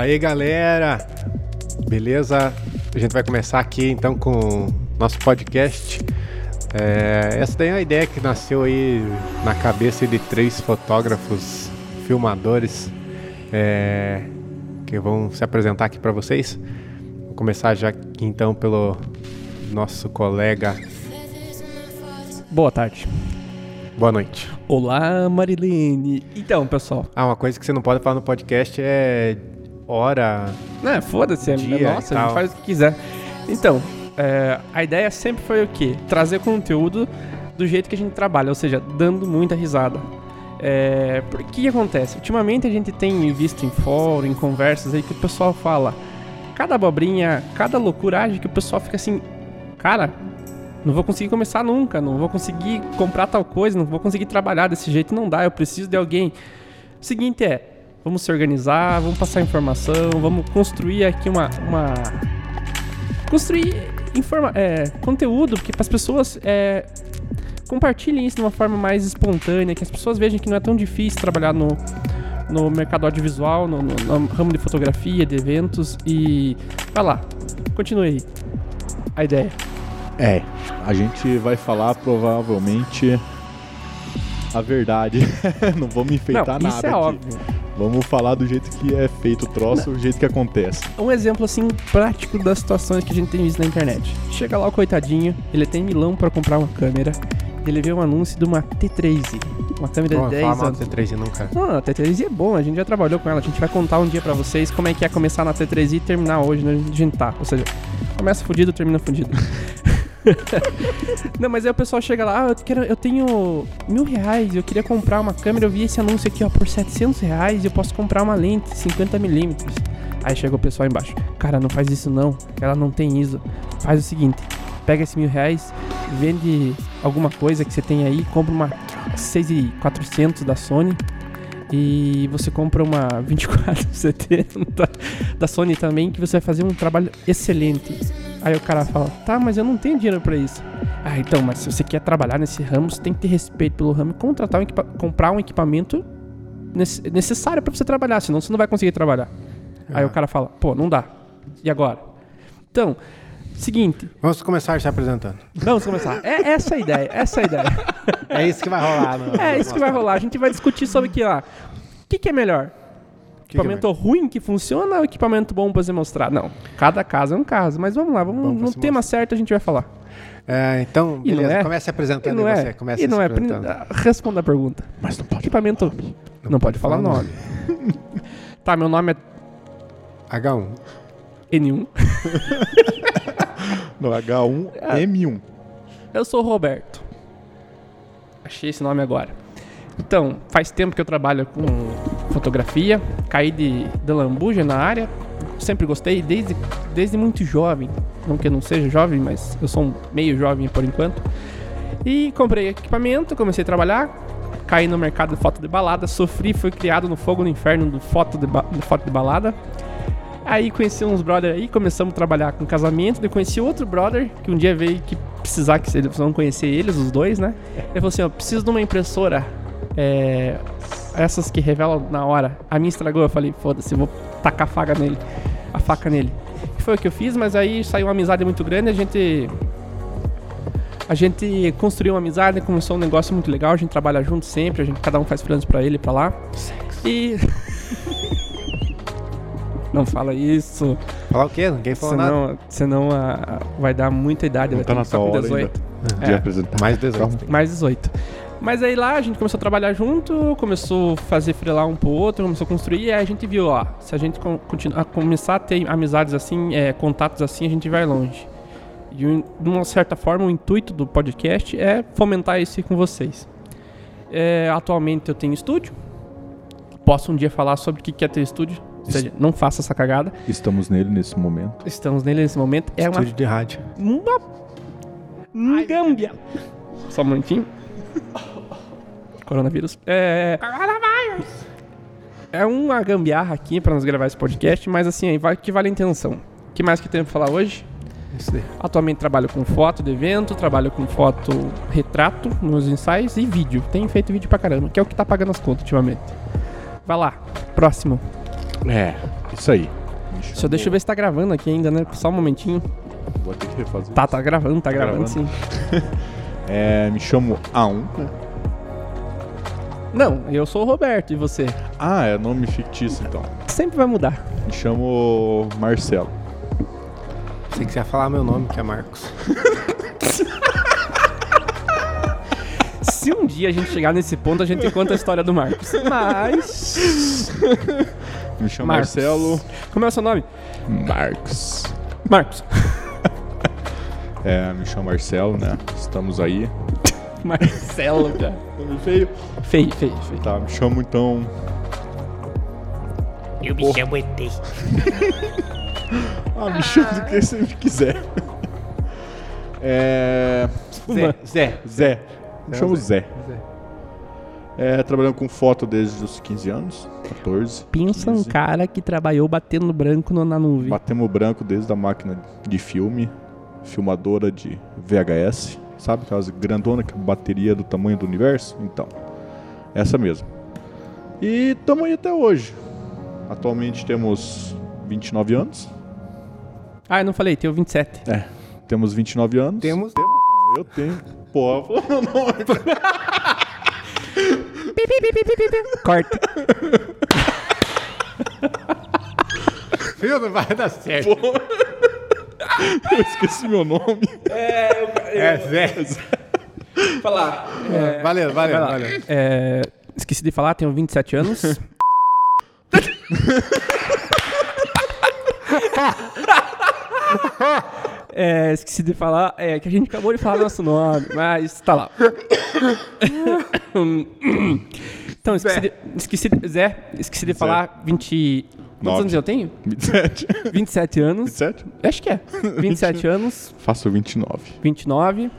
Daí galera, beleza? A gente vai começar aqui então com nosso podcast. É, essa daí é uma ideia que nasceu aí na cabeça de três fotógrafos, filmadores, é, que vão se apresentar aqui para vocês. Vou começar já aqui então pelo nosso colega. Boa tarde. Boa noite. Olá, Marilene. Então, pessoal. Ah, uma coisa que você não pode falar no podcast é hora. Não, foda-se, é nossa, a gente faz o que quiser. Então, é, a ideia sempre foi o quê? Trazer conteúdo do jeito que a gente trabalha, ou seja, dando muita risada. É, por que acontece? Ultimamente a gente tem visto em fórum, em conversas aí que o pessoal fala cada abobrinha, cada loucuragem que o pessoal fica assim, cara, não vou conseguir começar nunca, não vou conseguir comprar tal coisa, não vou conseguir trabalhar desse jeito, não dá, eu preciso de alguém. O seguinte é, vamos se organizar, vamos passar informação, vamos construir aqui uma. uma construir informa é, conteúdo, porque para as pessoas é, compartilhem isso de uma forma mais espontânea, que as pessoas vejam que não é tão difícil trabalhar no, no mercado audiovisual, no, no- no ramo de fotografia, de eventos e. Vai lá, continue aí. A ideia. É, a gente vai falar provavelmente a verdade. não vamos enfeitar não, nada isso é aqui. óbvio. Vamos falar do jeito que é feito o troço, o jeito que acontece. Um exemplo assim prático das situações que a gente tem visto na internet. Chega lá o coitadinho, ele tem milão pra comprar uma câmera, ele vê um anúncio de uma T3i, uma câmera Não, de fala 10 mal anos. do T3 nunca. Não, a T3i é bom, a gente já trabalhou com ela, a gente vai contar um dia pra vocês como é que é começar na T3i e terminar hoje no a gente tá. Ou seja, começa fudido, termina fudido. Não, mas aí o pessoal chega lá, ah, eu, quero, eu tenho mil reais, eu queria comprar uma câmera, eu vi esse anúncio aqui, ó, por 700 reais, eu posso comprar uma lente 50mm. Aí chega o pessoal embaixo, cara, não faz isso não, ela não tem ISO. Faz o seguinte, pega esse mil reais, vende alguma coisa que você tem aí, compra uma 6400 da Sony e você compra uma 2470 da Sony também, que você vai fazer um trabalho excelente. Aí o cara fala, tá, mas eu não tenho dinheiro pra isso. Ah, então, mas se você quer trabalhar nesse ramo, você tem que ter respeito pelo ramo e contratar um comprar um equipamento nece- necessário pra você trabalhar, senão você não vai conseguir trabalhar. Aí Ah. o cara fala, pô, não dá. E agora? Então, seguinte, Vamos começar se apresentando. vamos começar. É essa a ideia, essa a ideia. É isso que vai rolar. No, É isso que vai rolar. A gente vai discutir sobre que lá. O que, que é melhor? Que que é equipamento ruim que funciona ou equipamento bom pra você mostrar? Não. Cada caso é um caso. Mas vamos lá, vamos, no se tema certo a gente vai falar. É, então, E não beleza. é? Comece se E apresentando não é? você. Comece e não se é? apresentando. Ah, Responda a pergunta. Mas não pode. Equipamento. Não, pode falar falar nome. tá, meu nome é H1. N1. No H1M1. Eu sou o Roberto. Achei esse nome agora. Então, faz tempo que eu trabalho com fotografia. Caí de, de lambuja na área. Sempre gostei, desde, desde muito jovem. Não que eu não seja jovem, mas eu sou meio jovem por enquanto. E comprei equipamento, comecei a trabalhar. Caí no mercado de foto de balada. Sofri, fui criado no fogo no inferno do foto de, foto de balada. Aí conheci uns brother aí, começamos a trabalhar com casamento. Daí conheci outro brother que um dia veio que precisar que eles vão conhecer eles, os dois, né? Ele falou assim: ó, preciso de uma impressora. É, essas que revelam na hora. A minha estragou, eu falei, foda-se, vou tacar a faca nele. A faca nele. E foi o que eu fiz, mas aí saiu uma amizade muito grande, a gente. A gente construiu uma amizade, começou um negócio muito legal, a gente trabalha junto sempre, a gente, cada um faz freelance pra ele e pra lá. E. Não fala isso. Falar o quê? Ninguém falou nada. Senão, senão a- vai dar muita idade, Não vai tá ter na hora 18. ainda de É. apresentar. Mais 18. Calma. Mais 18. Mas aí lá a gente começou a trabalhar junto, começou a fazer freelar um pro outro, começou a construir, e aí a gente viu, ó, se a gente con- continuar, começar a ter amizades assim, é, contatos assim, a gente vai longe. E de uma certa forma o intuito do podcast é fomentar isso com vocês. É, atualmente eu tenho estúdio, posso um dia falar sobre o que é ter estúdio, ou seja, não faça essa cagada. Estamos nele nesse momento. Estamos nele nesse momento, é uma Estúdio de rádio. uma gâmbia. Só um momentinho. Coronavírus. É. Coronavírus! É uma gambiarra aqui pra nós gravar esse podcast, mas assim, aí vai que vale a intenção. O que mais que tem pra falar hoje? Isso daí. Atualmente trabalho com foto de evento, trabalho com foto retrato nos ensaios e vídeo. Tenho feito vídeo pra caramba, que é o que tá pagando as contas ultimamente. Vai lá, próximo. É. Isso aí. Me Só deixa eu ver se tá gravando aqui ainda, né? Só um momentinho. Vou ter que refazer. Tá, tá gravando, tá, Tá gravando, gravando? sim. É, me chamo A1, né? Não, eu sou o Roberto e você? Ah, é nome fictício então. Sempre vai mudar. Me chamo Marcelo. Sei que você ia falar meu nome, que é Marcos. Se um dia a gente chegar nesse ponto, a gente conta a história do Marcos. Mas. Me chamo Marcos. Marcelo Como é o seu nome? Marcos. Marcos. É, me chamo Marcelo, né? Estamos aí. Marcelo, cara. Nome feio? Feio, feio, feio. Tá, me chamo então. Eu me chamo ET. Ah, me chama do que você quiser. É. Zé. Zé. Zé. Me É, chamo Zé. Zé. É, trabalhando com foto desde os 15 anos, 14. Pensa um 15. cara que trabalhou batendo branco na nuvem. Batemos branco desde a máquina de filme, filmadora de VHS, sabe? Aquelas grandona que bateria do tamanho do universo? Então, essa mesmo. E estamos aí até hoje. Atualmente temos 29 anos. Ah, eu não falei, tenho 27. É, temos 29 anos. Temos. Eu tenho. Pô, meu nome. Corta. Filho, não vai dar certo. Eu esqueci meu nome. É, Zé. Falar. Valeu, valeu, Vai lá. valeu. É, esqueci de falar, tenho 27 anos. É, esqueci de falar, é que a gente acabou de falar nosso nome, mas tá lá. Então, esqueci de, esqueci de- Zé, esqueci de Zé. falar 20. Quantos Nove. anos eu tenho? 27. 27 anos. 27? Acho que é. 27 anos, Faço 29. 29.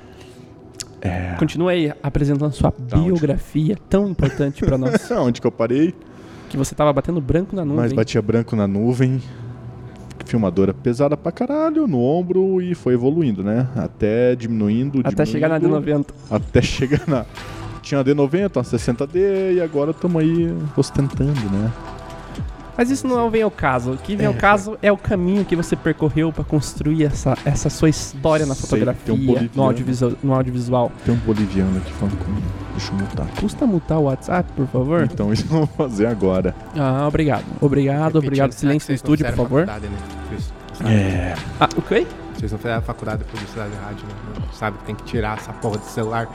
É. Continua aí apresentando sua onde? biografia tão importante pra nós. Onde que eu parei? Que você tava batendo branco na nuvem. Mas batia branco na nuvem. Filmadora pesada pra caralho no ombro e foi evoluindo, né? Até diminuindo, Até chegar na diminuindo, D90. Até chegar na. Tinha a D90, uma 60D e agora estamos aí ostentando, né? Mas isso não vem ao caso. O que vem ao caso é o caminho que você percorreu pra construir essa, essa sua história na Sei, fotografia, tem um no, audiovisual, no audiovisual. Tem um boliviano aqui falando comigo. Deixa eu mutar. Custa mutar o WhatsApp, por favor? Então isso eu vou fazer agora. Ah, obrigado. Obrigado, obrigado. Silêncio no estúdio, por favor. né? É. Ah, o quê? Vocês não fizeram faculdade de publicidade de rádio, né? Não Sabe que tem que tirar essa porra do celular.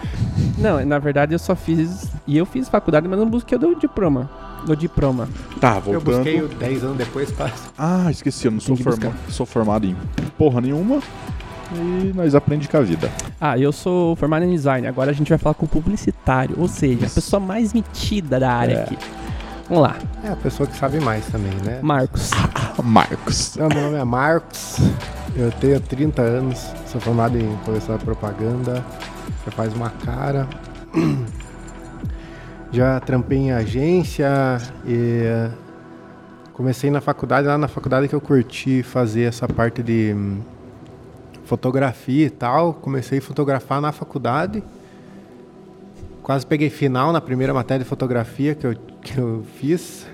Não, na verdade eu só fiz. E eu fiz faculdade, mas não busquei o diploma. Do diploma. Tá, Eu voltando. busquei o 10 anos depois pra... Ah, esqueci, eu não sou, forma... sou formado em porra nenhuma. E nós aprendemos com a vida. Ah, eu sou formado em design. Agora a gente vai falar com o publicitário, ou seja, a pessoa mais metida da área É. aqui. Vamos lá, É a pessoa que sabe mais também, né? Marcos. Marcos. Meu nome é Marcos, eu tenho 30 anos, sou formado em publicidade propaganda, já faz uma cara. Já trampei em agência e comecei na faculdade, lá na faculdade que eu curti fazer essa parte de hum, fotografia e tal. Comecei a fotografar na faculdade. Quase peguei final na primeira matéria de fotografia que eu, que eu fiz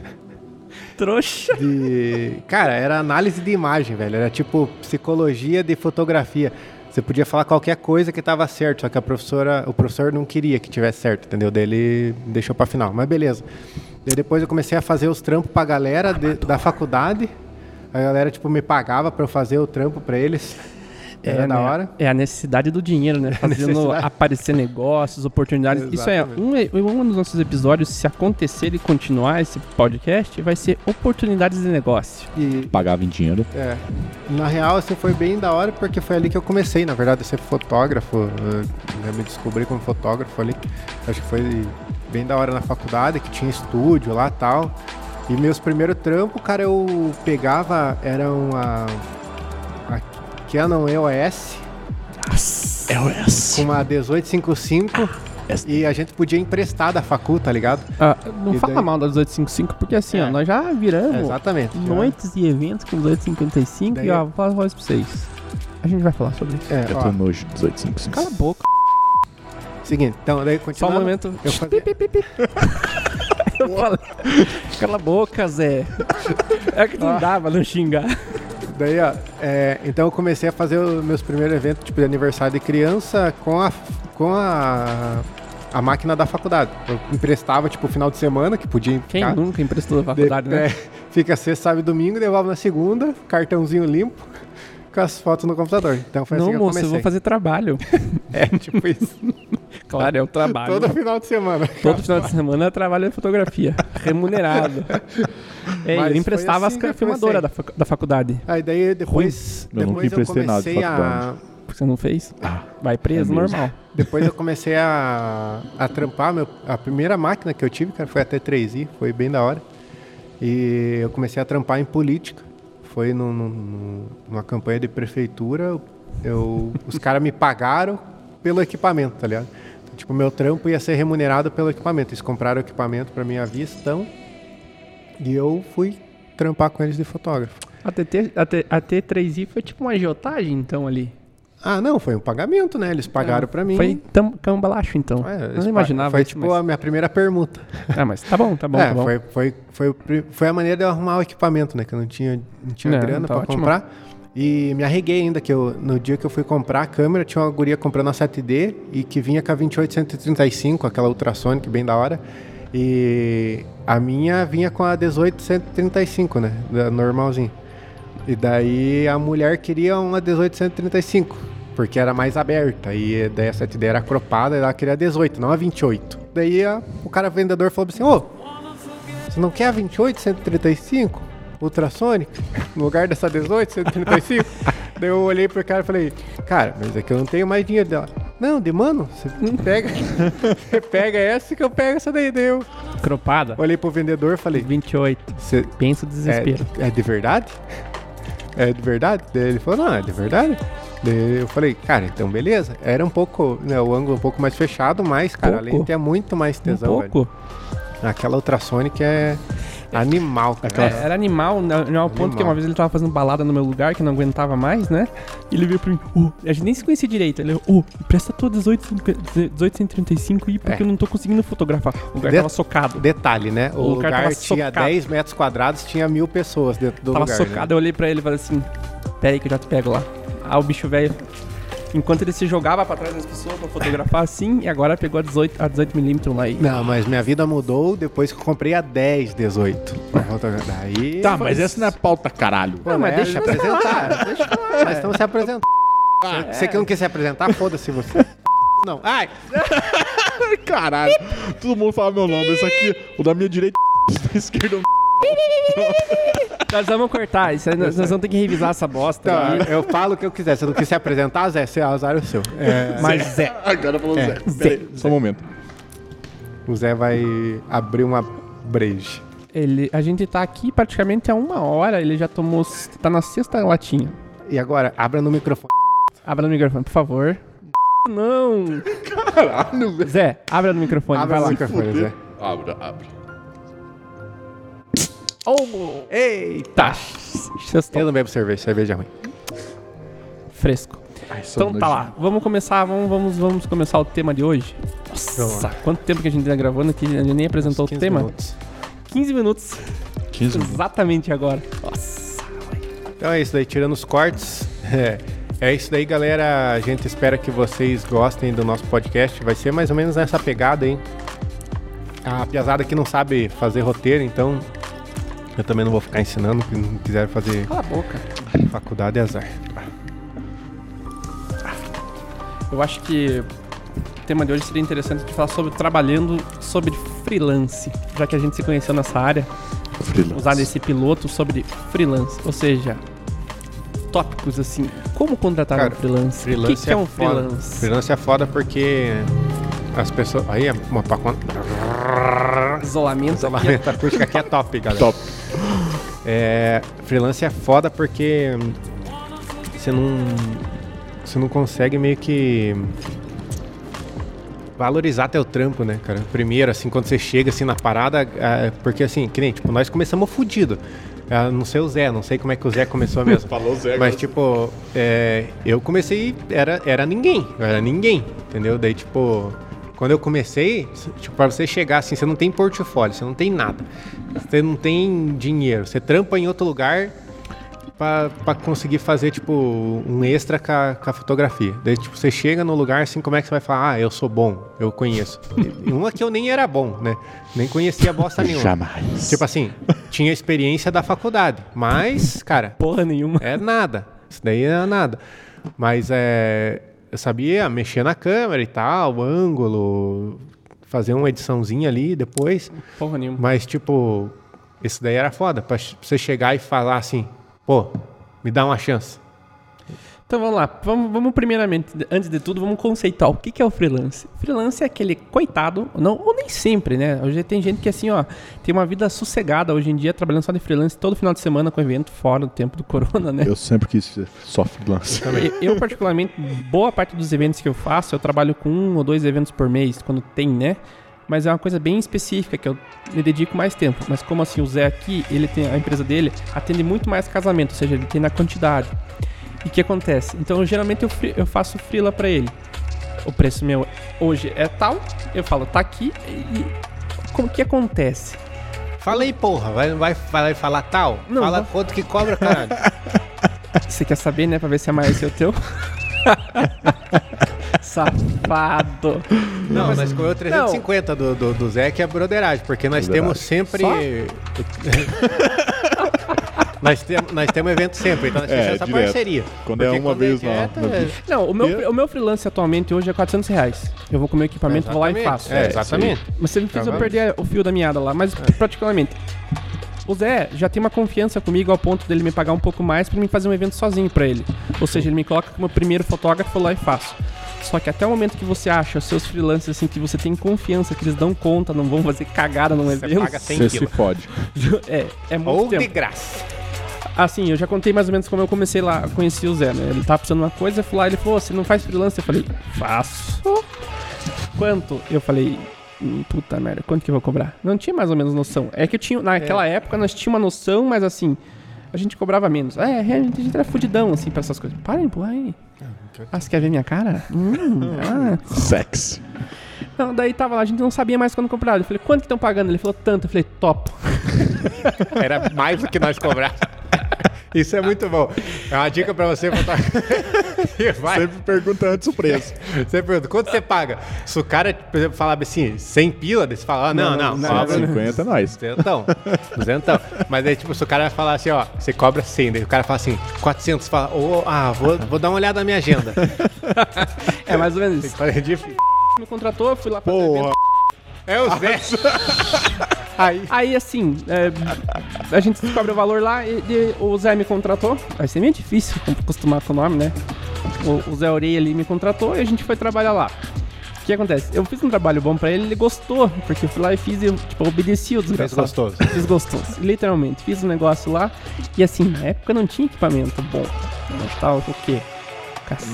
Trouxa. de. Cara, era análise de imagem, velho. Era tipo psicologia de fotografia. Você podia falar qualquer coisa que tava certo, só que a professora, o professor não queria que tivesse certo, entendeu? Daí ele deixou pra final, mas beleza. Depois eu comecei a fazer os trampos pra galera de- da faculdade. A galera, tipo, me pagava pra eu fazer o trampo pra eles. Era da né? hora. É a necessidade do dinheiro, né? Fazendo aparecer negócios, oportunidades. Isso é Exatamente. um, um dos nossos episódios, se acontecer e continuar esse podcast, vai ser oportunidades de negócio. E, Pagava em dinheiro. É. Na real, assim, foi bem da hora porque foi ali que eu comecei, na verdade, a ser fotógrafo. Eu já me descobri como fotógrafo ali. Acho que foi bem da hora na faculdade, que tinha estúdio lá e tal. E meus primeiros trampos, cara, eu pegava, era uma, a Canon EOS É o S. com uma 1855 e a gente podia emprestar da facu, tá ligado? Ah, não E fala daí- mal da 1855, porque assim, É. ó, nós já viramos Exatamente. já. noites e eventos com 1855 Daí- e ó, vou falar uma coisa pra vocês. A gente vai falar sobre isso. É, Eu ó, tô nojo de 1855. Cala a boca. seguinte, então daí Só um momento. Eu fazia- Pi, pi, pi, pi. Eu falei, Cala a boca, Zé. É que não dava não xingar. Daí, ó, é, então eu comecei a fazer os meus primeiros eventos, tipo, de aniversário de criança com a, com a, a máquina da faculdade. Eu emprestava, tipo, final de semana, que podia Quem ficar- nunca emprestou da faculdade, de- né? é, fica sexta, sábado e domingo, levava na segunda, cartãozinho limpo, com as fotos no computador. Então foi assim Não, que eu moço, eu vou fazer trabalho. É, tipo isso. Claro, é o trabalho. Todo final de semana. Todo final de semana eu trabalho em fotografia. Remunerado. É, Mas eu emprestava assim as eu filmadoras da, fac- da faculdade. Aí daí depois, Eu nunca depois eu emprestei nada de comecei a... faculdade. Você não fez? Vai preso, é normal. Depois eu comecei a, a trampar. Meu, a primeira máquina que eu tive, cara, foi a T3i, foi bem da hora. E eu comecei a trampar em política. Foi no, no- no- numa campanha de prefeitura. Eu, os caras me pagaram pelo equipamento, tá ligado? Então, tipo, meu trampo ia ser remunerado pelo equipamento. Eles compraram o equipamento pra minha vistão. E eu fui trampar com eles de fotógrafo. A, TT, a, T, a T3i foi tipo uma agiotagem, então, ali. Ah, não, foi um pagamento, né? Eles pagaram pra mim. Foi tam, cambalacho, então. É, eu não imaginava Foi isso, tipo mas... a minha primeira permuta. Ah, mas tá bom, tá bom, é, tá bom. Foi, foi, foi, foi a maneira de eu arrumar o equipamento, né? Que eu não tinha, não tinha Não, grana tá ótimo. comprar. E me arreguei ainda, que eu, no dia que eu fui comprar a câmera, tinha uma guria comprando a 7D e que vinha com a 2835, aquela ultrasonic bem da hora. E a minha vinha com a 18135, né? Da normalzinha. E daí a mulher queria uma 18135, porque era mais aberta. E daí a 7D era cropada e ela queria a 18, não a 28. Daí a- o cara vendedor falou assim: Ô, você não quer a 28, 135? Ultrasonic? No lugar dessa 18, 135? Daí eu olhei pro cara e falei, cara, mas é que eu não tenho mais dinheiro dela. Não, de mano, você pega, você pega essa que eu pego essa daí. Daí eu Cropada. olhei pro vendedor e falei, 28. você Pensa o desespero. é, é de verdade? É de verdade? Daí ele falou, não, é de verdade. Daí eu falei, cara, então beleza. Era um pouco, né, o ângulo um pouco mais fechado, mas, cara, a Pouco? lente é muito mais um tesão, velho. pouco. Aquela ultrasonic é animal, cara. É, era animal, né, né, ao ponto que uma vez ele tava fazendo balada no meu lugar, que não aguentava mais, né? E ele veio pra mim, ô, a gente nem se conhecia direito. Ele, ô, empresta tua 18, 1835 aí, porque É. eu não tô conseguindo fotografar. O lugar De- tava socado. Detalhe, né? O, O lugar lugar, tava tinha socado. 10 metros quadrados, tinha mil pessoas dentro do tava lugar. socado, Né? eu olhei pra ele e falei assim, pera aí que eu já te pego lá. Ah, o bicho velho. Enquanto ele se jogava pra trás das pessoas pra fotografar assim, e agora pegou a 18, a 18mm lá e. Não, mas minha vida mudou depois que eu comprei a 10, 18. Daí. Tá, mas essa não é pauta, caralho. Não, mas né, deixa eu apresentar. Deixa falar. Nós estamos se apresentando. Você que não quer se apresentar, foda-se você. Não. Ai, Caralho. Todo mundo fala meu nome. Esse aqui, o da minha direita, da esquerda. Nós vamos cortar, isso aí nós, nós vamos ter que revisar essa bosta. tá, aí. eu falo o que eu quiser. Se não quer se apresentar, Zé, você azar é o seu. É, Mas Zé. Agora falou É, Zé. Aí, Só um momento. o Zé vai abrir uma breja. Ele, a gente tá aqui praticamente há uma hora, ele já tomou. tá na sexta latinha. E agora, abra no microfone. Abra no microfone, por favor. Não! Caralho, velho. Zé, abra no microfone, Abra vai no lá. microfone, Zé. Abre, abre. Oh, Eita! Sextou. Eu não bebo cerveja, cerveja é ruim. Fresco. Ai, Então tá lá, vamos começar, vamos, vamos, vamos começar o tema de hoje. Nossa, quanto tempo que a gente tá gravando aqui, a gente nem apresentou o 15 tema. minutos. 15 minutos, 15 minutos. exatamente agora. Nossa. Então é isso daí, tirando os cortes. É, é isso daí, galera. A gente espera que vocês gostem do nosso podcast. Vai ser mais ou menos nessa pegada, hein? A piazada que não sabe fazer roteiro, então eu também não vou ficar ensinando. Se não quiser fazer Cala a boca. faculdade, é azar. Eu acho que o tema de hoje seria interessante de falar sobre trabalhando sobre freelance, já que a gente se conheceu nessa área, Freelance. usar esse piloto sobre freelance, ou seja, tópicos assim, como contratar Cara, um freelance? Freelance o que, que é um foda. freelance? Freelance é foda porque as pessoas. Aí é uma pacona. Isolamento. Isolamento acústico aqui é top, galera. Top. É, freelance é foda porque você não você não consegue meio que valorizar teu trampo, né, cara? Primeiro, assim, quando você chega assim na parada, é, porque assim, que nem, tipo, nós começamos fudido. Ah, não sei o Zé, não sei como é que o Zé começou mesmo. Falou Zé. Mas, tipo, é, eu comecei, era, era ninguém, era ninguém, entendeu? Daí, tipo, quando eu comecei, tipo, pra você chegar assim, você não tem portfólio, você não tem nada. Você não tem dinheiro. Você trampa em outro lugar pra, pra conseguir fazer, tipo, um extra com a, com a fotografia. Daí, tipo, você chega no lugar assim, como é que você vai falar? Ah, eu sou bom, eu conheço. E uma que eu nem era bom, né? Nem conhecia bosta nenhuma. Jamais. Tipo assim, tinha experiência da faculdade, mas, cara, Porra nenhuma. é nada. Isso daí é nada. Mas é. Eu sabia mexer na câmera e tal, o ângulo, fazer uma ediçãozinha ali depois. Porra nenhuma. Mas, tipo, isso daí era foda. Pra você chegar e falar assim, pô, me dá uma chance. Então vamos lá, vamos, vamos primeiramente, antes de tudo, vamos conceituar o que que é o freelance. Freelance é aquele coitado, não, ou nem sempre, né? Hoje tem gente que assim, ó, tem uma vida sossegada hoje em dia, trabalhando só de freelance todo final de semana com evento fora do tempo do corona, né? Eu sempre quis ser só freelance. Eu, particularmente, boa parte dos eventos que eu faço, eu trabalho com um ou dois eventos por mês, quando tem, né? Mas é uma coisa bem específica que eu me dedico mais tempo. Mas como assim, o Zé aqui, ele tem a empresa dele atende muito mais casamento, ou seja, ele tem na quantidade. E o que acontece? Então, geralmente eu, eu faço freela pra ele. O preço meu hoje é tal, eu falo, tá aqui e como que acontece? Fala aí, porra. Vai, vai, vai falar tal? Não, Fala vou- quanto que cobra, caralho. Você quer saber, né? Pra ver se é mais esse o teu? Safado. Não, nós comeu 350 do, do, do Zé, que é broderagem, porque nós temos sempre. nós, temos, nós temos evento sempre, então nós É, fechamos essa direto. parceria. Quando é Porque uma vez é na- na é-. Não, o meu, E- o meu freelance atualmente hoje é 400 reais. Eu vou com o meu equipamento, vou lá e faço. É, exatamente. Mas você me fez eu perder o fio da meada lá, mas praticamente. O Zé já tem uma confiança comigo ao ponto dele me pagar um pouco mais pra mim fazer um evento sozinho pra ele. Ou seja, ele me coloca como primeiro fotógrafo lá e faço. Só que até o momento que você acha os seus freelancers assim que você tem confiança que eles dão conta, não vão fazer cagada num Você evento. paga 100 Você se quilos. fode. É, é muito Ou tempo. de graça. Assim, eu já contei mais ou menos como eu comecei lá, conheci o Zé, né? Ele tava precisando de uma coisa, eu fui lá, ele falou, você não faz freelance? Eu falei, faço. Quanto? Eu falei, hum, puta merda, quanto que eu vou cobrar? Não tinha mais ou menos noção. É que eu tinha, naquela época nós tínhamos uma noção, mas assim, a gente cobrava menos. É, a gente, a gente era fudidão, assim, pra essas coisas. Para de empurrar aí. Ah, você quer ver minha cara? Hum, ah. Sexy. Não, daí tava lá, a gente não sabia mais quando comprar. Eu falei, quanto que estão pagando? Ele falou, tanto. Eu falei, top. Era mais do que nós cobrávamos. Isso é muito bom. É uma dica pra você botar. Vai. Sempre pergunta antes o preço. Você pergunta, quanto você paga? Se o cara, por exemplo, falar assim, 100 pila, você fala, ah, não, não, não, cobra não. 50 é nóis. duzentão, duzentão. Mas aí, tipo, se o cara vai falar assim, ó, você cobra 100, daí o cara fala assim, 400, você fala, ô, ah, vou, vou dar uma olhada na minha agenda. É mais ou menos isso. É difícil. Me contratou, eu fui lá evento. Porra. É o Zé. Aí, Aí, assim, é, a gente descobre o valor lá e, e o Zé me contratou. Vai ser meio difícil acostumar com o nome, né? O, o Zé Orei ali me contratou e a gente foi trabalhar lá. O que acontece? Eu fiz um trabalho bom pra ele, ele gostou, porque eu fui lá e fiz, eu, tipo, obedeci o desgraçado. gostoso. Fiz gostoso, literalmente. Fiz um negócio lá e, assim, na época não tinha equipamento bom. Mas tava o quê?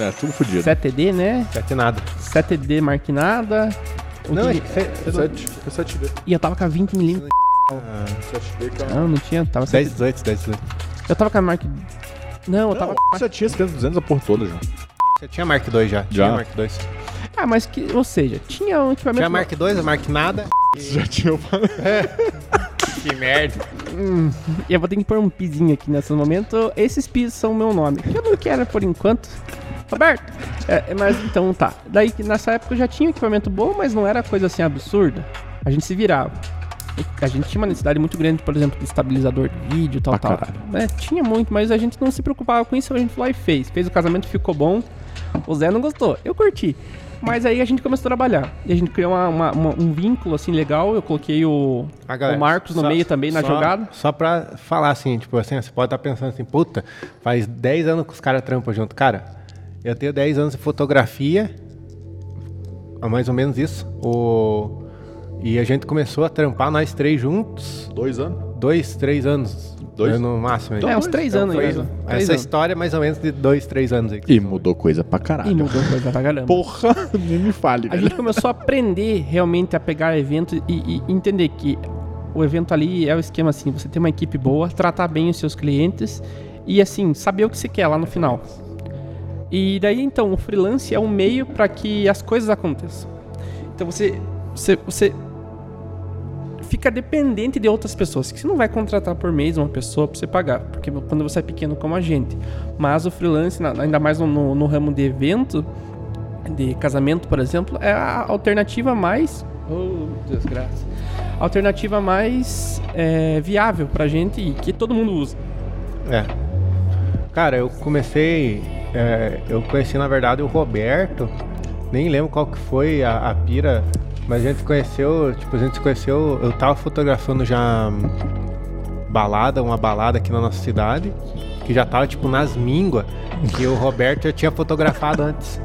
É, tudo fodido. 7D, né? Sete nada. 7D marque nada. O Não, é que- não... 7D. E eu tava com a 20mm. 7D que é Não, não tinha, tava 10, 18, 10, 18. Eu tava com a Mark. Não, eu tava. Não, você tinha 70, 200 a porra toda já. Você tinha Mark II já? Já. Tinha Mark II. Ah, mas que. Ou seja, tinha um equipamento. Tinha Mark II, Mark nada. Você já tinha o... Que merda. E eu vou ter que pôr um pizinho aqui nesse momento. Esses pis são o meu nome. Que eu não quero por enquanto. Roberto! É, mas então tá. Daí nessa época eu já tinha um equipamento bom, mas não era coisa assim absurda. A gente se virava. A gente tinha uma necessidade muito grande, por exemplo, de estabilizador de vídeo, tal, Pra tal. É, tinha muito, mas a gente não se preocupava com isso, a gente foi lá e fez. Fez o casamento, ficou bom. O Zé não gostou. Eu curti. Mas aí a gente começou a trabalhar. E a gente criou uma- uma- uma- um vínculo assim legal. Eu coloquei o, Ah, galera, o Marcos no só- meio também na só- jogada. Só pra falar assim, tipo assim, você pode estar pensando assim, puta, faz 10 anos que os caras trampam junto. Cara, eu tenho 10 anos de fotografia, é mais ou menos isso. O... E a gente começou a trampar nós três juntos, Dois anos. dois, três anos. Dois? né, No máximo. aí. É, uns três Então, anos aí. isso. Três Essa anos. história é mais ou menos de dois, três anos aí. E mudou coisa pra E caralho. mudou coisa pra caramba. Porra, nem me fale, A velho. gente começou a aprender realmente a pegar evento e, e entender que o evento ali é o esquema assim, você ter uma equipe boa, tratar bem os seus clientes e assim, saber o que você quer lá no final. E daí então, o freelance é um meio para que as coisas aconteçam. Então você, você, você fica dependente de outras pessoas. Que você não vai contratar por mês uma pessoa para você pagar, porque quando você é pequeno como a gente. Mas o freelance, ainda mais no, no- no ramo de evento, de casamento, por exemplo, é a alternativa mais. Oh, desgraça. A alternativa mais é, viável pra gente e que todo mundo usa. É. Cara, eu comecei. É, eu conheci na verdade o Roberto. Nem lembro qual que foi a, a pira. Mas a gente conheceu, tipo, a gente se conheceu. Eu tava fotografando já hum, balada, uma balada aqui na nossa cidade. Que já tava, tipo, nas mínguas. Que o Roberto já tinha fotografado antes.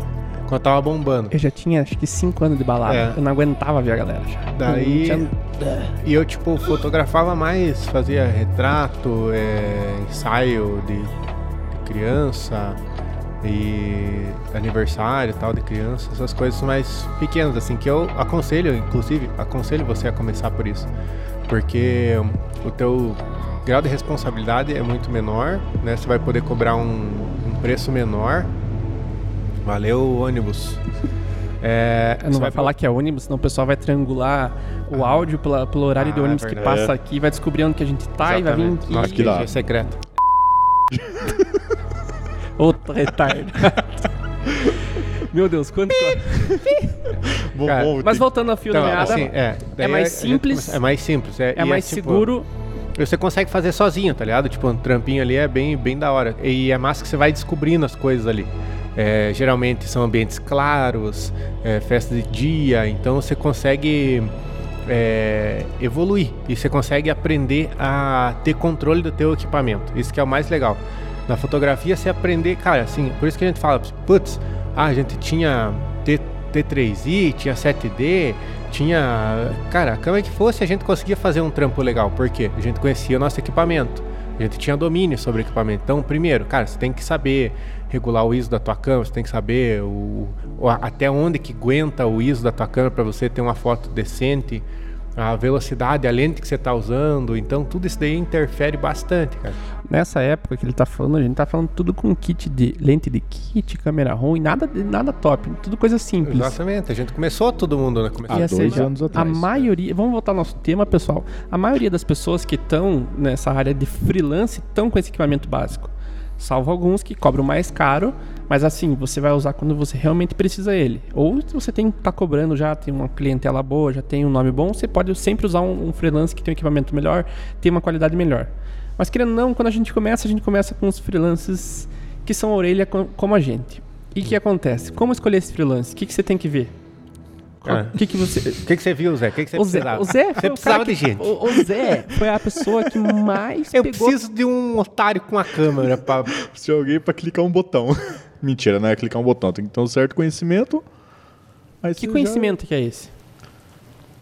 Quando tava bombando. Eu já tinha acho que 5 anos de balada. É. Eu não aguentava ver a galera já. Daí- Eu tinha- E eu, tipo, fotografava mais, fazia retrato, é, ensaio de criança e aniversário tal de criança, essas coisas mais pequenas, assim, que eu aconselho, inclusive, aconselho você a começar por isso. Porque o teu grau de responsabilidade é muito menor, né? Você vai poder cobrar um, um preço menor. Valeu, ônibus. É, não você vai falar que é ônibus, senão o pessoal vai triangular o áudio pela- pelo horário de Ah, ônibus que verdade. passa aqui, vai descobrir onde que a gente tá e vai vir Exatamente. aqui. Nossa, Que que dá. é secreto. Outro retardo. Meu Deus, quanto. Bom, Cara, bom, Mas tem- voltando ao fio Então, da meada, assim, é, daí mais simples. É mais simples. É, é e mais tipo, seguro. Você consegue fazer sozinho, tá ligado? Tipo, um trampinho ali é bem, bem da hora. E é massa que você vai descobrindo as coisas ali. É, geralmente são ambientes claros, é, festa de dia, então você consegue é, evoluir e você consegue aprender a ter controle do teu equipamento. Isso que é o mais legal. Na fotografia você aprender, cara, assim, por isso que a gente fala, putz, ah, a gente tinha T, T3i, tinha 7D, tinha. Cara, a câmera que fosse, a gente conseguia fazer um trampo legal. Por quê? A gente conhecia o nosso equipamento. A gente tinha domínio sobre o equipamento. Então, primeiro, cara, você tem que saber regular o ISO da tua câmera, você tem que saber o, o- até onde que aguenta o ISO da tua câmera para você ter uma foto decente, a velocidade, a lente que você está usando. Então, tudo isso daí interfere bastante, cara. Nessa época que ele tá falando, a gente tá falando tudo com kit de lente de kit, câmera ruim, nada, nada top, tudo coisa simples. Exatamente. A gente começou todo mundo, né? Começou Há ou dois seja, anos a atrás. maioria, vamos voltar ao nosso tema, pessoal. A maioria das pessoas que estão nessa área de freelance estão com esse equipamento básico. Salvo alguns que cobram mais caro, mas assim, você vai usar quando você realmente precisa ele. Ou se você tem tá cobrando já, tem uma clientela boa, já tem um nome bom, você pode sempre usar um, um freelance que tem um equipamento melhor, tem uma qualidade melhor. Mas querendo ou não, quando a gente começa, a gente começa com os freelances que são orelha co- como a gente. E o que acontece? Como escolher esse freelance? O que, que você tem que ver? Qual-. O que, que você. O que, que você viu, Zé? O que, que você O Zé, precisava? o Zé foi Você o precisava de gente. O, o Zé foi a pessoa que mais Eu pegou. preciso de um otário com a câmera pra. Se alguém pra clicar um botão. Mentira, não é clicar um botão. Tem que ter um certo conhecimento. Aí Que você já- conhecimento que é esse?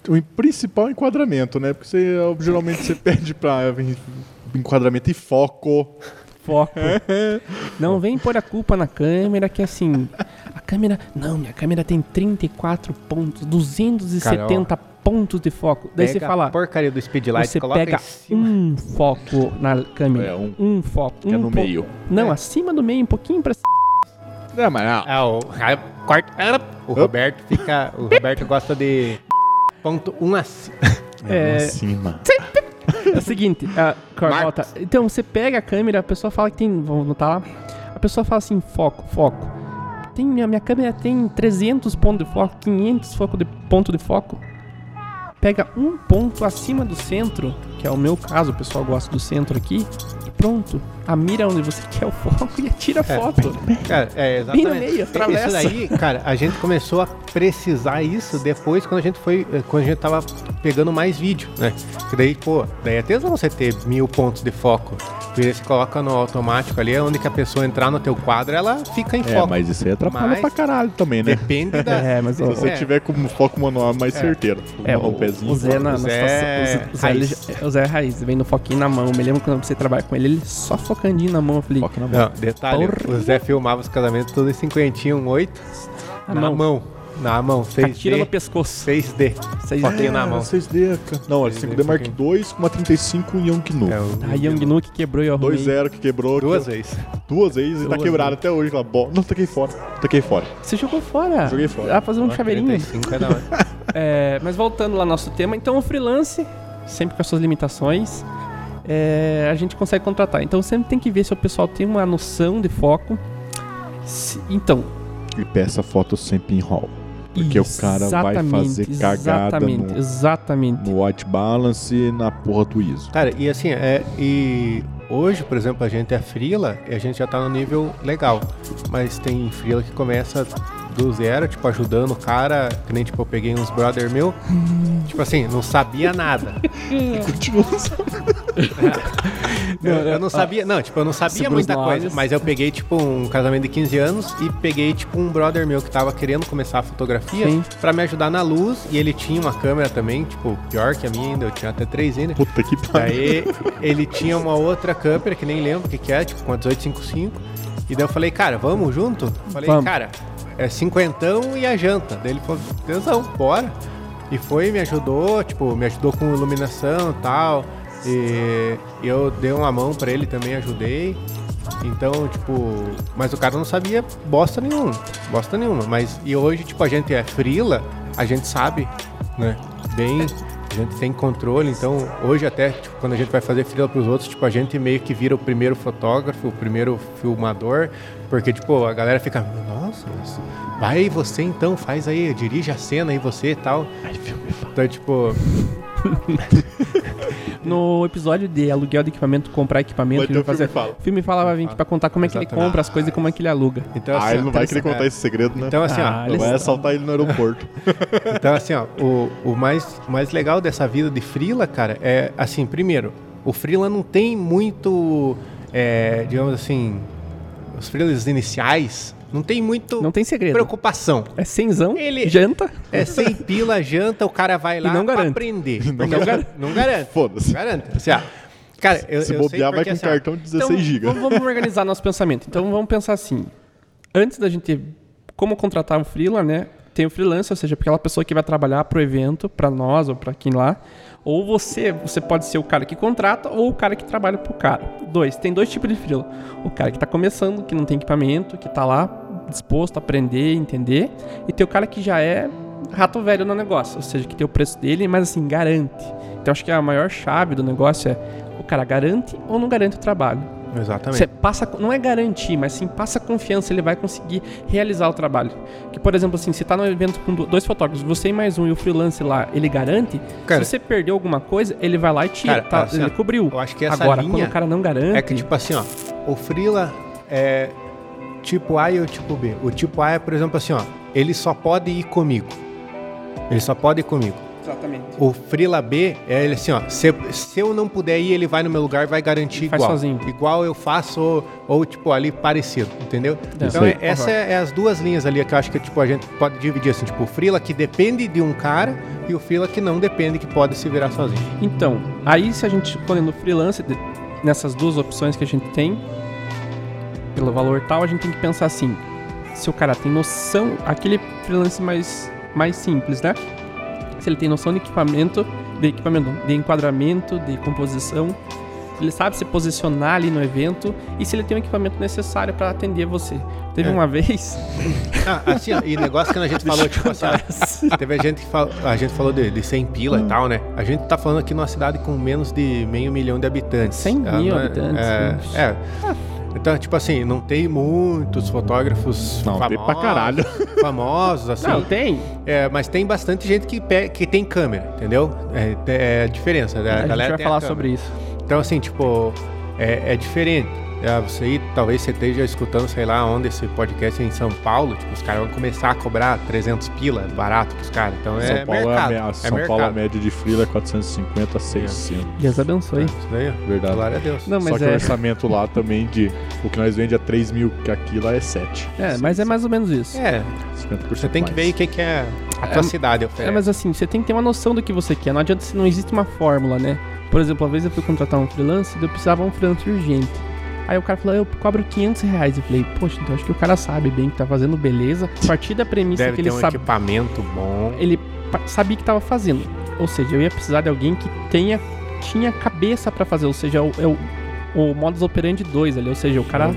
O principal enquadramento, né? Porque você, geralmente você pede pra enquadramento e foco. Foco. Não vem pôr a culpa na câmera, que assim. A câmera. Não, minha câmera tem 34 pontos, 270 pontos de foco. Daí você Pega fala. a porcaria do speedlight, Você coloca pega em cima. um foco na câmera. É, um. Um foco. É um no po- meio. Não, É. acima do meio, um pouquinho pra cima. É, mas não. Ah, o, quarto, o Roberto fica. O Roberto gosta de. Ponto um acima. É. Acima. É o seguinte, a Carlota. Então, você pega a câmera, a pessoa fala que tem. Vamos notar lá. A pessoa fala assim: foco, foco. Tem, minha, minha câmera tem 300 pontos de foco, 500 foco de, ponto de foco. Pega um ponto acima do centro, que é o meu caso, o pessoal gosta do centro aqui, e pronto. A mira onde você quer o foco e atira a foto. Cara, é, Bem exatamente. no meio, Isso atravessa. daí, cara, a gente começou a precisar isso depois quando a gente foi. eh, Quando a gente tava pegando mais vídeo, né? Que daí, pô, daí é tesão você ter mil pontos de foco. Porque você coloca no automático ali, é onde que a pessoa entrar no teu quadro, ela fica em É, foco. mas isso aí atrapalha Mas- pra caralho também, né? Depende da. É, mas Se o, você É. tiver com um foco manual mais certeiro. É, um o, pezinho. o Zé na, Zé. O Zé, ele- Raiz. o Zé Raiz, vem no foquinho na mão. Me lembro quando você trabalha com ele, ele só focandinho na mão. Eu falei, Foco na mão. Não, detalhe, Porra. o Zé filmava os casamentos tudo em cinquentinha, um oito, Na na mão. mão. Na mão, Catira no 6D. pescoço. 6D. Vocês Foquinho na Ah, mão. 6D, cara. Não, é 5D Mark II com uma 35 Yongnu. É, o- A Young Nuke quebrou e eu arrumei. 2-0 que quebrou. Duas que- vezes. Duas vezes e tá Duas quebrado até hoje. Aquela bola. Não, taquei fora. Taquei fora. Você jogou fora. Joguei fora. Pra fazer um chaveirinho. 35 é da hora. É, mas voltando lá ao nosso tema, então o freelance, sempre com as suas limitações, é, a gente consegue contratar. Então sempre tem que ver se o pessoal tem uma noção de foco. Se- então, E peça foto sempre em RAW. Porque o cara vai fazer cagada exatamente, no- exatamente. No white balance e na porra do ISO. Cara, e assim, é, e hoje, por exemplo, a gente é frila e a gente já tá no nível legal. Mas tem frila que começa do zero, tipo, ajudando o cara, que nem tipo, eu peguei uns brother meu, tipo assim, não sabia nada. Continua. Eu, eu não sabia, não, tipo, eu não sabia muita coisa, mas eu peguei, tipo, um casamento de 15 anos e peguei, tipo, um brother meu que tava querendo começar a fotografia Sim. pra me ajudar na luz e ele tinha uma câmera também, tipo, pior que a minha ainda, eu tinha até três ainda. Puta que pariu. Daí ele tinha uma outra câmera que nem lembro o que, que é, tipo, com a 1855. E daí eu falei, cara, vamos junto? Falei, Vamos. cara, é cinquentão e a janta. Daí ele falou, tesão, bora. E foi, me ajudou, tipo, me ajudou com iluminação e tal. E eu dei uma mão pra ele também, ajudei. Então, tipo, mas o cara não sabia bosta nenhuma, bosta nenhuma. Mas, e hoje, tipo, a gente é frila, a gente sabe, né, bem, a gente tem controle. Então, hoje até, tipo, quando a gente vai fazer frila pros outros, tipo, a gente meio que vira o primeiro fotógrafo, o primeiro filmador. Porque, tipo, a galera fica, nossa, mas vai você então, faz aí, dirige a cena aí você e tal. Então, tipo, No episódio de aluguel de equipamento, comprar equipamento, ele o vai filme fazer. Fala. O filme fala vai vir aqui pra contar como é que ele Exatamente. compra as coisas e como é que ele aluga. então Ah, assim, ele não vai querer então, contar esse segredo, né? Então, assim, Ah, ó, ele vai assaltar ele no aeroporto. Então, assim, ó, o, o mais, mais legal dessa vida de frila, cara, é, assim, primeiro, o frila não tem muito, é, digamos assim, os frilas iniciais não tem muito Não tem segredo. preocupação. É cenzão, Ele- janta. É sem pila, janta, o cara vai lá não pra garante. aprender. Não garante. Não garante. Foda-se. Não garante. Assim, cara, eu, Se eu bobear, sei vai com assim, cartão de 16 Então, GB. Vamos, vamos organizar nosso pensamento. Então vamos pensar assim. Antes da gente como contratar um freela, né? Tem o freelancer, ou seja, aquela pessoa que vai trabalhar pro evento, para nós ou para quem lá. Ou você, você pode ser o cara que contrata ou o cara que trabalha pro cara. Dois, tem dois tipos de freela. O cara que tá começando, que não tem equipamento, que tá lá disposto a aprender, entender, e tem o cara que já é rato velho no negócio, ou seja, que tem o preço dele, mas assim, garante. Então acho que a maior chave do negócio é o cara garante ou não garante o trabalho. Exatamente. Você passa, não é garantir, mas sim passa confiança, ele vai conseguir realizar o trabalho. Que, por exemplo, assim, se tá no evento com do- dois fotógrafos, você e mais um e o freelance lá, ele garante, Cara- se você perdeu alguma coisa, ele vai lá e tira, Cara, tá? assim, ele cobriu. eu acho que essa Agora, linha quando o cara não garante, É que, tipo assim, ó, o Freela é tipo A e o tipo B. O tipo A é, por exemplo, assim, ó, ele só pode ir comigo. Ele só pode ir comigo. exatamente. O Freela B é ele assim, ó, se, se eu não puder ir, ele vai no meu lugar e vai garantir Ele faz igual. sozinho. Igual eu faço, ou, ou, tipo, ali parecido, entendeu? É. Então, Isso é, essa é, é as duas linhas ali que eu acho que, tipo, a gente pode dividir, assim, tipo, o Freela que depende de um cara e o Freela que não depende, que pode se virar sozinho. Então, aí se a gente escolhendo freelance, de- nessas duas opções que a gente tem, pelo valor tal, a gente tem que pensar assim, se o cara tem noção, aquele freelance mais, mais simples, né? Se ele tem noção de equipamento, de equipamento, de enquadramento, de composição, se ele sabe se posicionar ali no evento e se ele tem o equipamento necessário para atender você. Teve É. uma vez, Ah, assim, ó, e negócio que a gente falou, tipo assim, Teve a gente que fala, a gente falou de, de 100 pila e tal, né? A gente tá falando aqui numa cidade com menos de meio milhão de habitantes. 100 Ah, mil é- habitantes, É, é. Então, tipo assim, não tem muitos fotógrafos Não, tem famosos, pra caralho. famosos, assim. não, tem. É, mas tem bastante gente que, pe- que tem câmera, entendeu? É, é a diferença. né? A, gente galera vai tem a falar sobre isso. Então, assim, tipo, é, é diferente. É, você aí, talvez você esteja escutando, sei lá, onde esse podcast é em São Paulo. Tipo, os caras vão começar a cobrar 300 pila, barato pros caras. Então é São Paulo mercado. é a, é São mercado. Paulo a média de freela é 450 a 600. Deus abençoe. Isso daí. Verdade. Glória a Deus. Não, Só mas que o é, orçamento lá também de o que nós vende a 3 mil, que aqui lá é 7. é, mas é mais ou menos isso. É, 50% você tem que ver o que, que é a tua É, cidade É, oferece. mas assim, você tem que ter uma noção do que você quer. Não adianta se não existe uma fórmula, né? Por exemplo, uma vez eu fui contratar um freelance e eu precisava de um freelance urgente. Aí o cara falou, eu cobro 500 reais. Eu falei, poxa, então acho que o cara sabe bem que tá fazendo beleza. A partir da premissa Deve que ter ele um sabe, equipamento bom. ele sabia que tava fazendo. Ou seja, eu ia precisar de alguém que tenha tinha cabeça pra fazer, ou seja, é o, é o, o modus operandi 2 ali, ou seja, o cara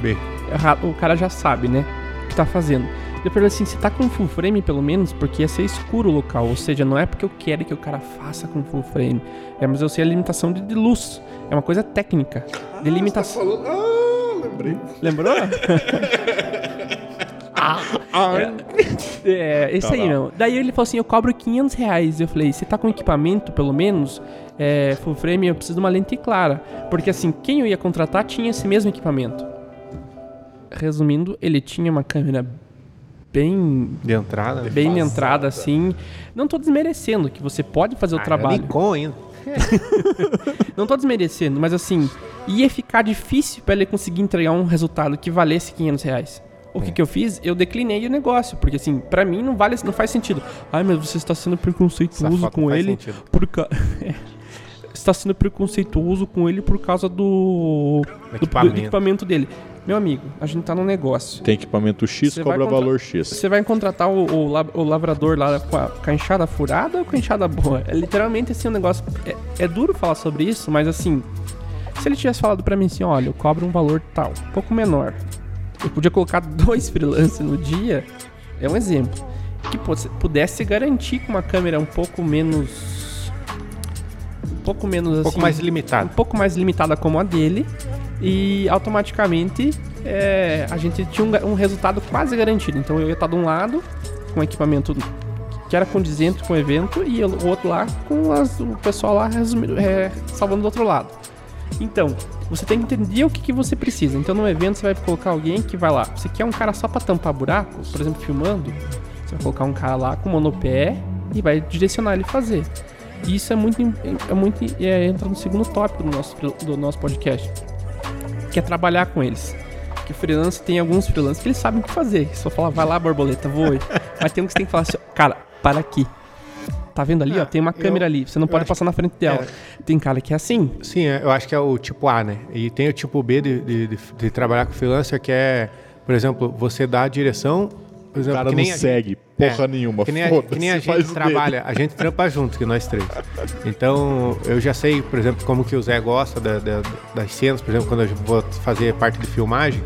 o cara já sabe, né, o que tá fazendo. Eu falei assim, você tá com full frame pelo menos, porque ia ser escuro o local, ou seja, não é porque eu quero que o cara faça com full frame, é, mas eu sei a limitação de, de luz, é uma coisa técnica, de limitação. Ah, lembrei. Lembrou? É, esse Tá aí, lá. não. Daí ele falou assim: eu cobro 500 reais. Eu falei: você tá com equipamento, pelo menos? É, full frame, eu preciso de uma lente clara. Porque assim, quem eu ia contratar tinha esse mesmo equipamento. Resumindo, ele tinha uma câmera bem. De entrada. né? Bem entrada, assim. Não tô desmerecendo, que você pode fazer o Ah, é trabalho. Nikon ainda. Não tô desmerecendo, mas assim, ia ficar difícil pra ele conseguir entregar um resultado que valesse 500 reais. O que, É. que eu fiz? Eu declinei o negócio, porque assim, pra mim não vale, não faz sentido. Ai, mas você está sendo preconceituoso com ele por ca... está sendo preconceituoso com ele por causa do do, do equipamento dele. Meu amigo, a gente tá num negócio. Tem equipamento X, cobra contra- valor X. Você vai contratar o, o, o lavrador lá com a, com a enxada furada ou com a enxada boa? É literalmente assim um negócio. É, é duro falar sobre isso, mas assim. Se ele tivesse falado pra mim assim, olha, eu cobro um valor tal, um pouco menor. Eu podia colocar dois freelancers no dia, é um exemplo. Que pô, se pudesse garantir com uma câmera um pouco menos. Um pouco menos Um pouco assim, mais um limitado. pouco mais limitada como a dele e automaticamente é, a gente tinha um, um resultado quase garantido. Então eu ia estar de um lado com equipamento que era condizente com o evento e eu- o outro lá com as- o pessoal lá resumindo, é, salvando do outro lado. Então, você tem que entender o que, que você precisa. Então, no evento, você vai colocar alguém que vai lá. Você quer um cara só pra tampar buraco, por exemplo, filmando, você vai colocar um cara lá com monopé e vai direcionar ele fazer. E isso é muito, é muito é, entra no segundo tópico do nosso, do nosso podcast, que é trabalhar com eles. Que o freelance tem alguns freelancers que eles sabem o que fazer. Só falar, vai lá, borboleta, voe. Mas tem uns que tem que falar assim, cara, para aqui. Tá vendo ali, ó? Ah, Tem uma eu- câmera ali. Você não pode passar na frente dela. Tem cara que é assim. Sim, eu acho que é o tipo A, né? E tem o tipo B de, de, de- de trabalhar com freelancer, que é, por exemplo, você dá a direção. Por O exemplo, cara que não nem a gente- segue porra É, nenhuma. Que nem, a, que nem a gente o dele. trabalha, a gente trampa junto, que nós três. Então, eu já sei, por exemplo, como que o Zé gosta da- da- das cenas, por exemplo, quando eu vou fazer parte de filmagem,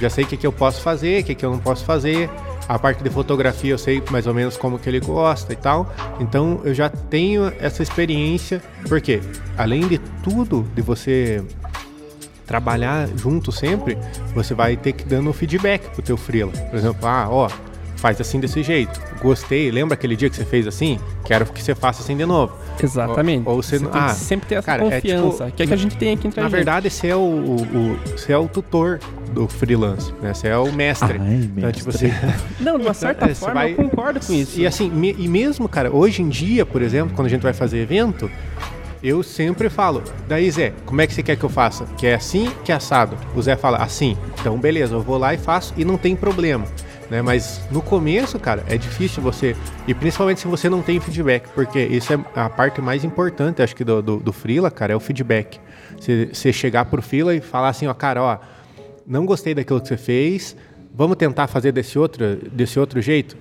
já sei o que, que eu posso fazer, o que, que eu não posso fazer. A parte de fotografia eu sei mais ou menos como que ele gosta e tal. Então, eu já tenho essa experiência, porque além de tudo, de você trabalhar junto sempre, você vai ter que dando feedback pro teu freela. Por exemplo, ah, ó, faz assim desse jeito. Gostei, lembra aquele dia que você fez assim? Quero que você faça assim de novo. Exatamente. Ou- ou você não- tem ah, que sempre ter essa cara, é confiança. tipo- que é que a gente tem aqui entre Na gente. verdade, você é o, o, o- você é o tutor do freelance, né? Você é o mestre. Ai, Então, tipo, você, Não, de uma certa Você forma vai- eu concordo com isso. E assim, me- e mesmo, cara, hoje em dia, por exemplo, quando a gente vai fazer evento, eu sempre falo, daí Zé, como é que você quer que eu faça? Que é assim, que é assado? O Zé fala, assim. Então, beleza, eu vou lá e faço e não tem problema. Né? Mas no começo, cara, é difícil você. E principalmente se você não tem feedback, porque isso é a parte mais importante, acho que, do, do, do Freela, cara, é o feedback. Você, chegar pro Freela e falar assim, ó, cara, ó, não gostei daquilo que você fez, vamos tentar fazer desse outro, desse outro jeito?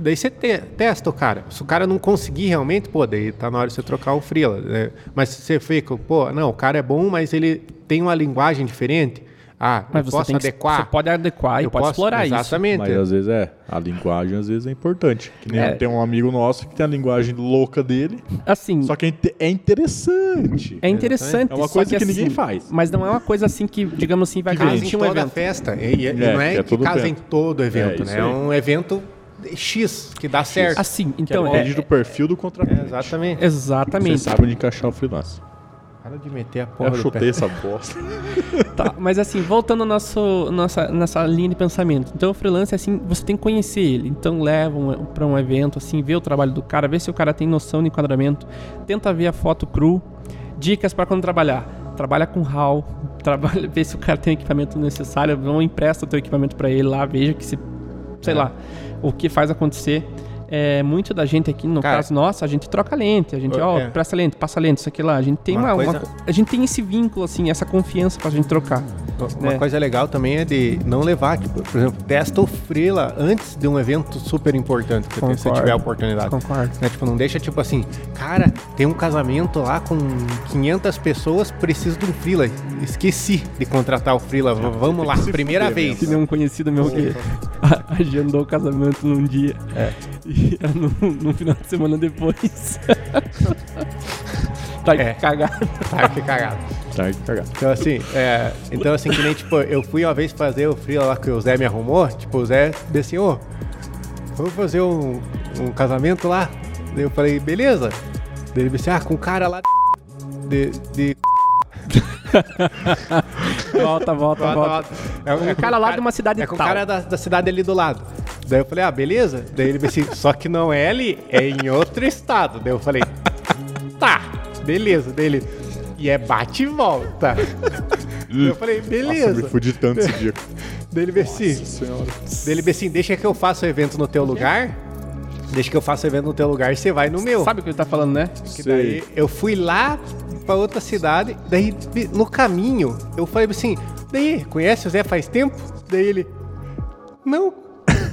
Daí você te- testa o cara. Se o cara não conseguir realmente, pô, daí tá na hora de você trocar o freela. Né? Mas se você fica, pô, não, o cara é bom, mas ele tem uma linguagem diferente. Ah, Mas eu você posso tem que, adequar. Você pode adequar e eu pode posso, explorar isso. Exatamente. Mas às vezes é. A linguagem às vezes é importante. Que nem É. tem um amigo nosso que tem a linguagem louca dele. Assim, Só que é é interessante. é interessante. É uma coisa que ninguém assim, faz. Mas não é uma coisa assim que, digamos assim, vai Casa em garantir um toda evento. festa. E, e- É, não é, que é que todo casa evento. em todo evento, É, né? isso É um evento X, que dá certo. Assim, Que então, é, é, depende do perfil do É, contratante. exatamente. Você exatamente. sabe onde encaixar o freelance. Para de meter a porra Eu chutei pé. essa bosta. Tá, mas assim, voltando ao nosso, nossa, nessa linha de pensamento. Então, o freelance, assim, você tem que conhecer ele. Então, leva um, pra um evento, assim, vê o trabalho do cara, vê se o cara tem noção de enquadramento, tenta ver a foto cru, dicas para quando trabalhar. Trabalha com RAW, trabalha, vê se o cara tem o equipamento necessário, não empresta o teu equipamento para ele lá, veja que se, sei É. lá, o que faz acontecer. É, muito da gente aqui, no Cara, caso nosso, a gente troca lente, a gente, ó, é. presta lente, passa lente, isso aqui lá. A gente tem Uma uma, uma coisa- co- a gente tem esse vínculo, assim, essa confiança pra gente trocar. Uma né? coisa legal também é de não levar, tipo, por exemplo, testa o freela antes de um evento super importante que você tem, se você Concordo. tiver a oportunidade. Concordo. Né? Tipo, não deixa tipo assim, cara, tem um casamento lá com 500 pessoas, preciso de um freela. Esqueci de contratar o freela. Vamos lá, primeira fuder vez. Nem um conhecido meu que agendou o casamento num dia. É. E era no, no final de semana depois. tá É. cagado. Tá, que cagado. Que cagado. Então assim, é, então assim, que nem tipo, eu fui uma vez fazer o freela lá que o Zé me arrumou, tipo, o Zé disse assim, ô, vamos fazer um, um casamento lá? Daí eu falei, beleza. Daí ele disse, ah, com o cara lá de. de Volta, volta, volta. É, Um com cara o lá de uma cidade É com o tal. cara da, da cidade ali do lado. Daí eu falei, ah, beleza. Daí ele disse assim, só que não é ali, é em outro estado. Daí eu falei, tá, beleza. Daí ele, e é bate e volta. Eu falei, Nossa, eu beleza. me fudi tanto esse dia. Daí ele disse assim, Nossa senhora. daí ele disse assim, deixa que eu faça o evento no teu lugar. Deixa que eu faça o evento no teu lugar e você vai no meu. Sabe o que ele tá falando, né? Que daí eu fui lá pra outra cidade, daí no caminho eu falei assim, daí, conhece o Zé faz tempo? Daí ele, não,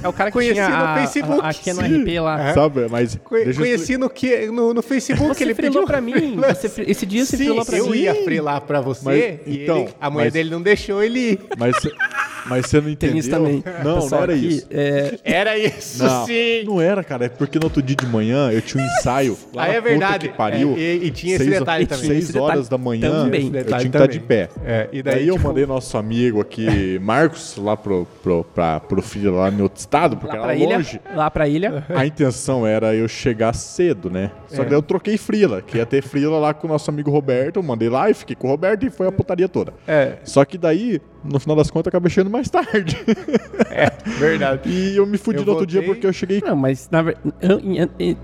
É o cara que Conheci tinha no a, Facebook. a, a Canon Sim. RP lá. É. Sabe, mas. Co- deixa eu conheci no, que, no, no Facebook, Você ele frilou pediu pra mim. Você esse dia você Sim, frilou pra eu mim. ia freelar pra você Mas, e então, ele- a mulher mas- dele não deixou ele ir. Mas, mas você não entendeu. Tem isso também. Não, Pessoal, não era aqui, isso. é, Era isso, Não, sim. não era, cara. É porque no outro dia de manhã eu tinha um ensaio lá Ah, na é verdade. que pariu. É, e- e tinha esse seis, detalhe ho- também. Seis Esse detalhe horas da manhã também. eu tinha Detalhe que estar de também. pé. É, e daí daí, eu tipo- mandei nosso amigo aqui, Marcos, lá pro, pro, pra, pro filho lá no outro estado, porque lá pra era ilha. longe. Lá pra ilha. A intenção era eu chegar cedo, né? Só É. que daí eu troquei frila, que ia ter frila lá com o nosso amigo Roberto. Eu mandei lá e fiquei com o Roberto e foi a putaria toda. É, Só que daí, no final das contas, eu acabei chegando mais tarde. é, verdade. e eu me fudi Eu no outro dia voltei- porque eu cheguei. Não, mas na verdade.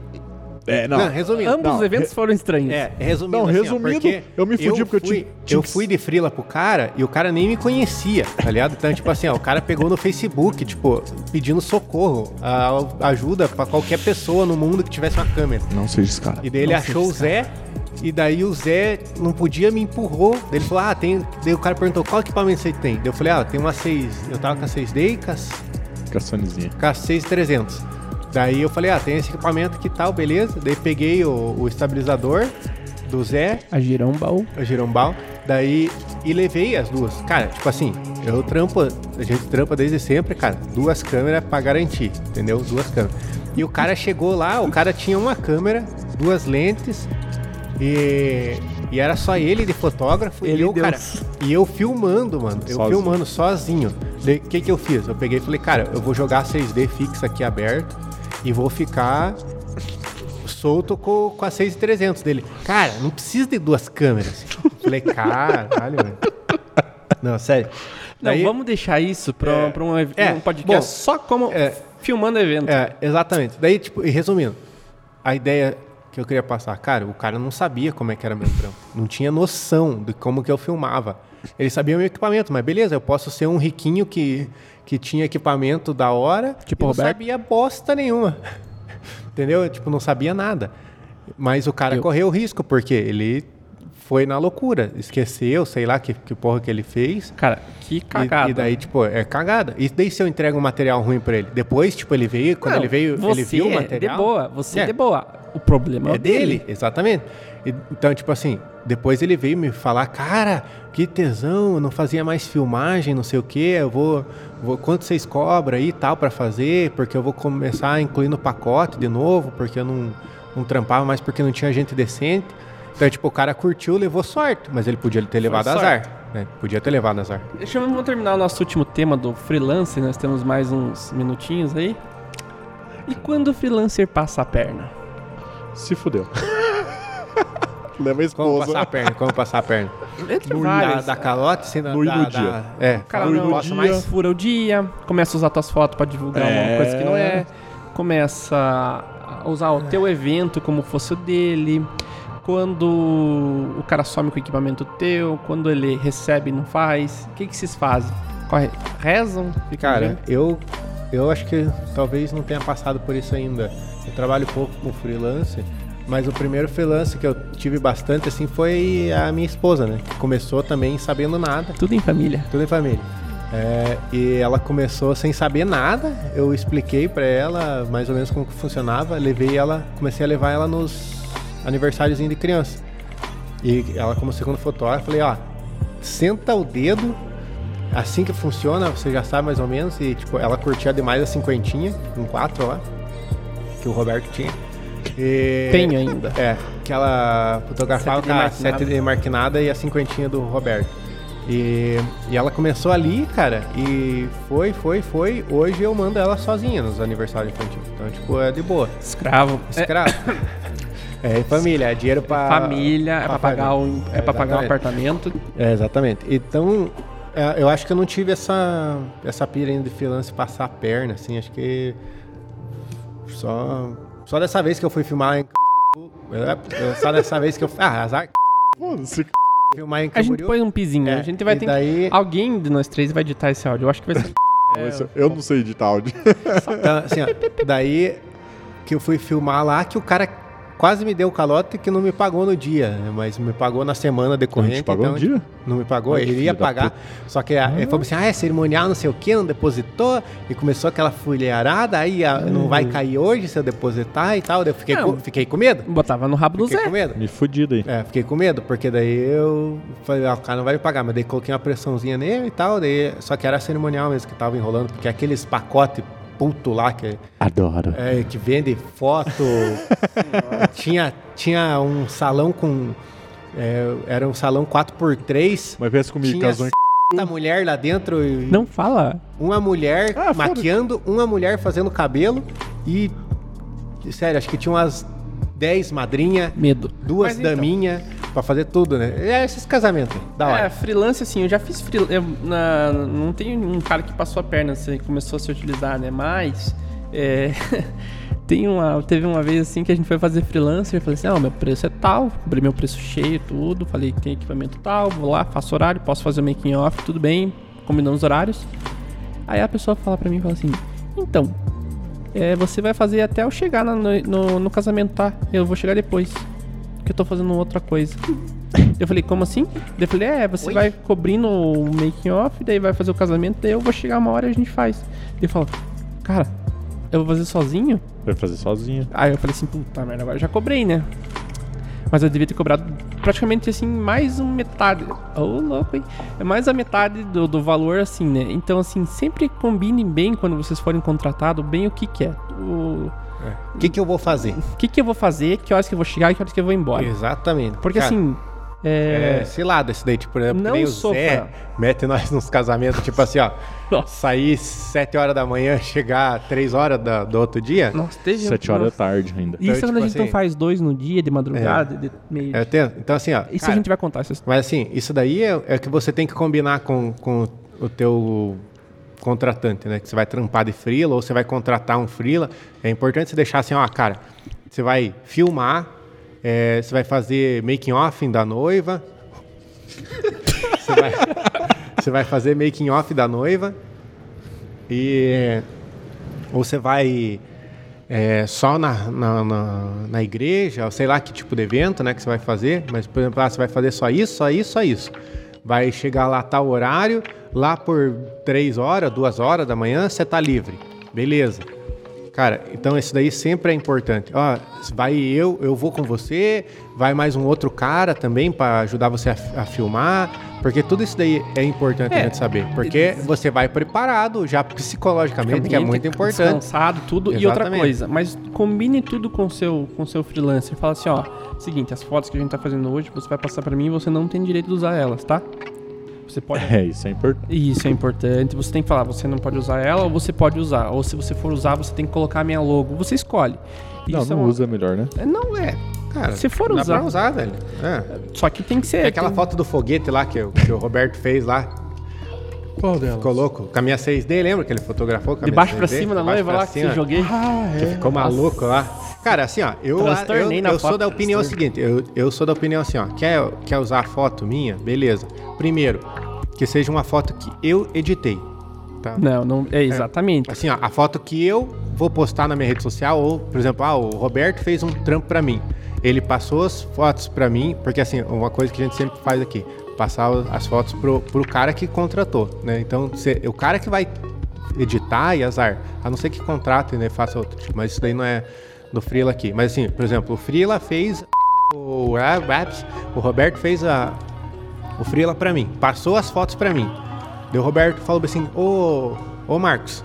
É, não. Não, resumindo. Ambos Não, os eventos re- foram estranhos. É, resumindo, Não, assim, ó, resumindo, porque eu me fudi porque eu fui, tinha- tinha Eu fui de frila pro cara e o cara nem me conhecia, tá ligado? Então, tipo assim, ó, o cara pegou no Facebook, tipo, pedindo socorro, a- ajuda pra qualquer pessoa no mundo que tivesse uma câmera. Não seja esse cara. E daí ele achou o Zé, e daí o Zé não podia, me empurrou. Daí ele falou, ah, tem... Daí o cara perguntou, qual equipamento você tem? Daí eu falei, ah, tem uma 6... Eu tava com a 6D e com a Caçanizinha. com a 6300. Daí eu falei, ah, tem esse equipamento aqui e tal, beleza. Daí peguei o, o estabilizador do Zé, A girão baú. o girombal, daí e levei as duas. Cara, tipo assim, eu trampo, a gente trampa desde sempre, cara, duas câmeras pra garantir, entendeu? Duas câmeras. E o cara chegou lá, o cara tinha uma câmera, duas lentes e, e era só ele de fotógrafo Ele e eu, e Deus. cara, e eu filmando, mano, eu Sozinho. filmando sozinho. O que que eu fiz? Eu peguei e falei, cara, eu vou jogar 6D fixa aqui aberto e vou ficar solto com, com a 6300 dele. Cara, não precisa de duas câmeras. Falei, caralho, velho. Não, sério. Não, Daí- vamos deixar isso pra, É. pra um, É, um podcast bom, só como é. filmando evento. É, exatamente. Daí, tipo, e resumindo, a ideia que eu queria passar, cara, o cara não sabia como é que era meu trampo. Não tinha noção de como que eu filmava. Ele sabia o meu equipamento, mas beleza, eu posso ser um riquinho que, que tinha equipamento da hora Tipo e não Roberto? sabia bosta nenhuma. Entendeu? Tipo, não sabia nada. Mas o cara Eu- correu o risco, porque ele foi na loucura. Esqueceu, sei lá que, que porra que ele fez. Cara, que E- cagada. E, daí, tipo, é cagada. E daí se eu entrego um material ruim pra ele? Depois, tipo, ele veio, quando Não, ele veio, ele viu o é material. de boa, você é. É. de boa. O problema é, É dele, exatamente. Então, tipo assim, depois ele veio me falar, cara, que tesão, eu não fazia mais filmagem, não sei o que, eu vou, vou quanto vocês cobram aí e tal pra fazer, porque eu vou começar a incluir no pacote de novo, porque eu não, não trampava mais porque não tinha gente decente. Então, tipo, o cara curtiu, levou sorte, mas ele podia ter levado azar. Né? Podia ter levado azar. Deixa eu vamos terminar o nosso último tema do freelance, nós temos mais uns minutinhos aí. E quando o freelancer passa a perna? Se fudeu. Leva a Como esposa. passar a perna? Como passar a perna? Entre Da, várias. da calote, sem da, No ir da, no da- dia. É, O cara Fui não no gosta dia. mais, fura o dia, começa a usar tuas fotos pra divulgar É. uma coisa que não é, começa a usar o teu evento como fosse o dele. Quando o cara some com o equipamento teu, quando ele recebe e não faz, o que que vocês fazem? Corre, rezam? Cara, eu, eu acho que talvez não tenha passado por isso ainda. Eu trabalho pouco com freelance, Mas o primeiro freelance que eu tive bastante, assim, foi a minha esposa, né? Que começou também sabendo nada. Tudo em família. Tudo em família. É, e ela começou sem saber nada. Eu expliquei pra ela mais ou menos como que funcionava. Levei ela, comecei a levar ela nos aniversários de criança. E ela como segundo fotógrafo, falei, ó, senta o dedo, assim que funciona, você já sabe mais ou menos. E tipo, ela curtia demais a cinquentinha, um 4 lá, que o Roberto tinha. E- Tem ainda. é, que ela fotografava com a marquinada. 7 de marquinada e a cinquentinha do Roberto. E, e ela começou ali, cara, e foi, foi, foi. Hoje eu mando ela sozinha nos aniversários infantis. Então, tipo, é de boa. Escravo. É, Escravo. É, e família, é dinheiro pra. família, é pra pagar família. um, é pra pagar um apartamento. É, exatamente. Então, é, eu acho que eu não tive essa, essa pira ainda de freelance passar a perna, assim. Acho que. Só. Só dessa vez que eu fui filmar em. É, Só dessa vez que eu. Ah, azar. Foda-se. Filmar em A gente põe um pizinho. É, a gente vai e ter. daí- Alguém de nós três vai editar esse áudio. Eu acho que vai ser. Isso- Eu não sei editar áudio. Então, assim, ó, daí que eu fui filmar lá, que o cara quase me deu calote que não me pagou no dia, né, mas me pagou na semana decorrente. Não te pagou então, no dia? Não me pagou, Ai, ele ia pagar. Só que a- ele falou assim: ah, é cerimonial, não sei o que, não depositou, e começou aquela fulheirada, aí a- não vai cair hoje se eu depositar e tal. Eu fiquei, Não. com, fiquei com medo. Botava no rabo do Fiquei Zé. com medo. Me fudido aí. É, fiquei com medo, porque daí eu falei, ah, o cara não vai me pagar, mas daí coloquei uma pressãozinha nele e tal, daí, só que era cerimonial mesmo que tava enrolando, porque aqueles pacotes puto lá que, Adoro. é, que vende foto, tinha, tinha um salão com, é, era um salão 4x3, Mas pensa comigo, tinha casou em... da mulher lá dentro e Não fala. uma mulher Ah, maquiando, uma mulher fazendo cabelo e, sério, acho que tinha umas 10 madrinha, Medo. duas Mas então, daminha pra fazer tudo, né? É esses casamentos, da É, hora. freelance, assim, eu já fiz freelance. não tem um cara que passou a perna, assim, começou a se utilizar, né? Mas. É, tem uma, teve uma vez assim que a gente foi fazer freelancer. Eu falei assim: não, meu preço é tal. Cobrei meu preço cheio, tudo. Falei que tem equipamento tal. Vou lá, faço horário, posso fazer o making off, tudo bem. Combinamos os horários. Aí a pessoa fala pra mim: fala assim, então. é, você vai fazer até eu chegar no, no, no casamento, tá? Eu vou chegar depois. Porque eu tô fazendo outra coisa. Eu falei, como assim? Daí Eu falei, é, você vai cobrindo o making off, daí vai fazer o casamento, daí eu vou chegar uma hora e a gente faz. Ele falou, cara, eu vou fazer sozinho? Vai fazer sozinho. Aí eu falei assim, puta merda, agora eu já cobrei, né? Mas eu devia ter cobrado praticamente assim, mais um metade. Ô, louco, hein? É mais a metade do, do valor, assim, né? Então, assim, sempre combine bem quando vocês forem contratados, bem o que, que é. O O que, que eu vou fazer? o que, que eu vou fazer, que horas que eu vou chegar e que horas que eu vou embora. Exatamente. Porque Cara, assim. É, É. cilada esse daí, tipo, por exemplo, que Não nem o sofra. Zé mete nós nos casamentos, tipo assim, ó. Nossa. Sair 7 horas da manhã, chegar 3 horas da- do outro dia. Nossa, teve. Sete horas da tarde ainda. Isso é Então, quando a tipo gente não assim- faz dois no dia, de madrugada, de meio. É, então, assim, ó. Isso cara, a gente vai contar. Essas... Mas assim, isso daí é, é que você tem que combinar com, com o teu contratante, né? Que você vai trampar de freela ou você vai contratar um freela. É importante você deixar assim, ó, cara, você vai filmar, é, você vai fazer making off da noiva. Você vai, você vai fazer making off da noiva. E ou você vai é, só na, na, na, na igreja, sei lá que tipo de evento né, que você vai fazer, mas, por exemplo, ah, você vai fazer só isso, só isso, só isso. Vai chegar lá tal horário, lá por três horas, duas horas da manhã, você tá livre. Beleza. Cara, então isso daí sempre é importante. Ó, vai eu, eu vou com você, vai mais um outro cara também para ajudar você a, a filmar, porque tudo isso daí é importante a É. gente saber, porque você vai preparado já psicologicamente, que é muito importante. Descansado, tudo. E outra Exatamente. coisa, mas combine tudo com o seu, com seu freelancer. Fala assim, ó, seguinte, as fotos que a gente tá fazendo hoje, você vai passar pra mim e você não tem direito de usar elas, tá? Você pode. É, isso é importante. Isso é importante. Você tem que falar, você não pode usar ela ou você pode usar. Ou se você for usar, você tem que colocar a minha logo. Você escolhe. Não, Isso é não uma- usa melhor, né? É, Não é. Cara, Se for dá usar. pra usar, velho. É. Só que tem que ser. É aquela tem- foto do foguete lá que, o- que o Roberto fez lá. Qual dela? Ficou louco. Com a minha 6D, lembra que ele fotografou? De baixo pra 6D? cima da noiva lá que você joguei. Ah, Que é. ficou maluco lá. Cara, assim, ó, eu, eu, eu sou da opinião seguinte, eu, eu sou da opinião assim, ó, quer, quer usar a foto minha? Beleza. Primeiro, que seja uma foto que eu editei, tá? Não, não. É exatamente. Assim, ó, a foto que eu vou postar na minha rede social, ou, por exemplo, ah, o Roberto fez um trampo pra mim. ele passou as fotos pra mim, porque assim, uma coisa que a gente sempre faz aqui, passar as fotos pro, pro cara que contratou, né? Então, cê, o cara que vai editar e azar, a não ser que contrate, né, faça outro tipo, mas isso daí não é do Freela aqui. Mas assim, por exemplo, o Freela fez o Raps, o Roberto fez a o Freela pra mim, passou as fotos pra mim. Daí o Roberto falou assim: Ô, ô Marcos,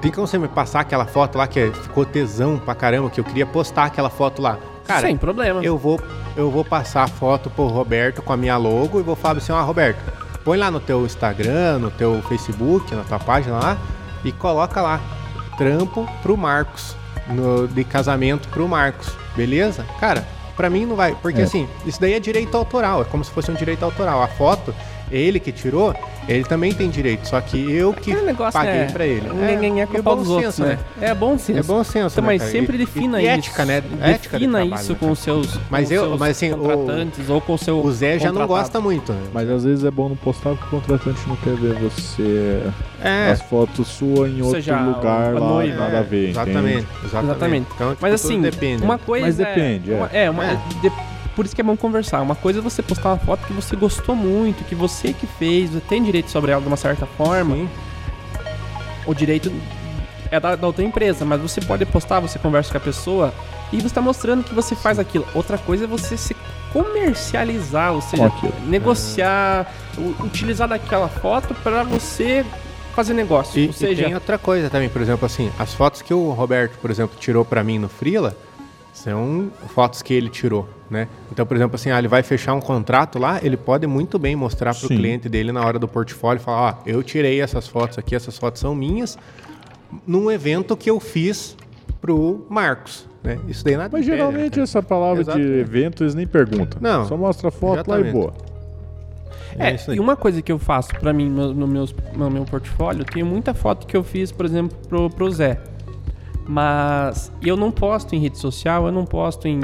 tem como você me passar aquela foto lá que ficou tesão pra caramba, que eu queria postar aquela foto lá? Cara, Sem problema. eu vou, eu vou passar a foto pro Roberto com a minha logo e vou falar assim: Ó, Roberto, põe lá no teu Instagram, no teu Facebook, na tua página lá e coloca lá: trampo pro Marcos, no, de casamento pro Marcos, beleza? Cara, pra mim não vai, porque É. assim, isso daí é direito autoral, é como se fosse um direito autoral. A foto, ele que tirou, ele também tem direito, só que eu que Aquele negócio paguei é, pra ele. Ninguém é, com e o pau bom dos outros, senso, né? É bom senso. É bom senso, Então, né, mas cara? sempre E- defina e isso. ética, né? Ética Defina trabalho, isso né, com cara? os seus, Mas com eu- seus mas assim, o- contratantes ou com o seu O Zé já não gosta muito, né? Mas às vezes é bom não postar porque o contratante não quer ver você. É. As fotos suas em Ou outro seja, lugar lá, noiva. nada a ver. Exatamente, entende? exatamente. Exatamente. Então, tipo, Mas assim, depende. uma coisa Mas depende, é. é. uma- é, uma- É. por isso que é bom conversar. Uma coisa é você postar uma foto que você gostou muito, que você que fez, você tem direito sobre ela de uma certa forma. Sim. O direito é da, da outra empresa, mas você pode postar, você conversa com a pessoa e você está mostrando que você faz aquilo. Outra coisa é você se comercializar, ou seja, aquilo. negociar, u- utilizar daquela foto para você fazer negócio. E, ou seja, e tem outra coisa também, por exemplo, assim, as fotos que o Roberto, por exemplo, tirou pra mim no Freela, são fotos que ele tirou, né? Então, por exemplo, assim, ah, ele vai fechar um contrato lá, ele pode muito bem mostrar pro Sim. cliente dele na hora do portfólio, falar, ó, eu tirei essas fotos aqui, essas fotos são minhas, num evento que eu fiz pro Marcos, né? Isso daí nada Mas impede, né, geralmente cara? essa palavra Exato. de evento eles nem perguntam. Não, Só mostra a foto lá e exatamente. boa. É, isso aí. e uma coisa que eu faço pra mim no, no, meus, no meu portfólio, tem muita foto que eu fiz, por exemplo, pro, pro Zé. Mas eu não posto em rede social, eu não posto em,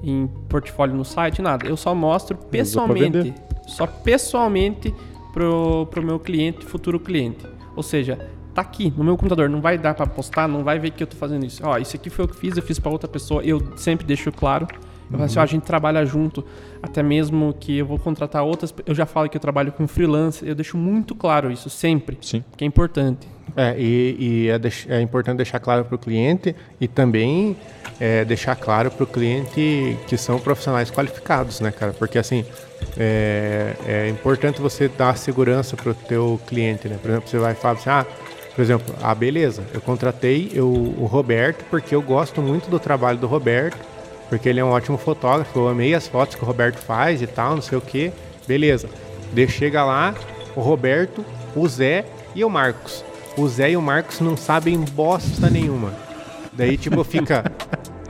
em portfólio no site, nada. Eu só mostro pessoalmente, só pessoalmente pro, pro meu cliente, futuro cliente. Ou seja, tá aqui no meu computador, não vai dar pra postar, não vai ver que eu tô fazendo isso. Ó, isso aqui foi o que fiz, eu fiz pra outra pessoa, eu sempre deixo claro. Eu falo assim, ó, a gente trabalha junto, até mesmo que eu vou contratar outras, eu já falo que eu trabalho com freelance, eu deixo muito claro isso sempre, Sim. que é importante. É, e, e é, é importante deixar claro para o cliente e também é, deixar claro para o cliente que são profissionais qualificados, né, cara? Porque assim é, é importante você dar segurança para o teu cliente, né? Por exemplo, você vai falar assim, ah, por exemplo, ah, beleza, eu contratei eu, o Roberto porque eu gosto muito do trabalho do Roberto, porque ele é um ótimo fotógrafo, eu amei as fotos que o Roberto faz e tal, não sei o que, beleza. Daí chega lá o Roberto, o Zé e o Marcos. O Zé e o Marcos não sabem bosta nenhuma. Daí, tipo, fica.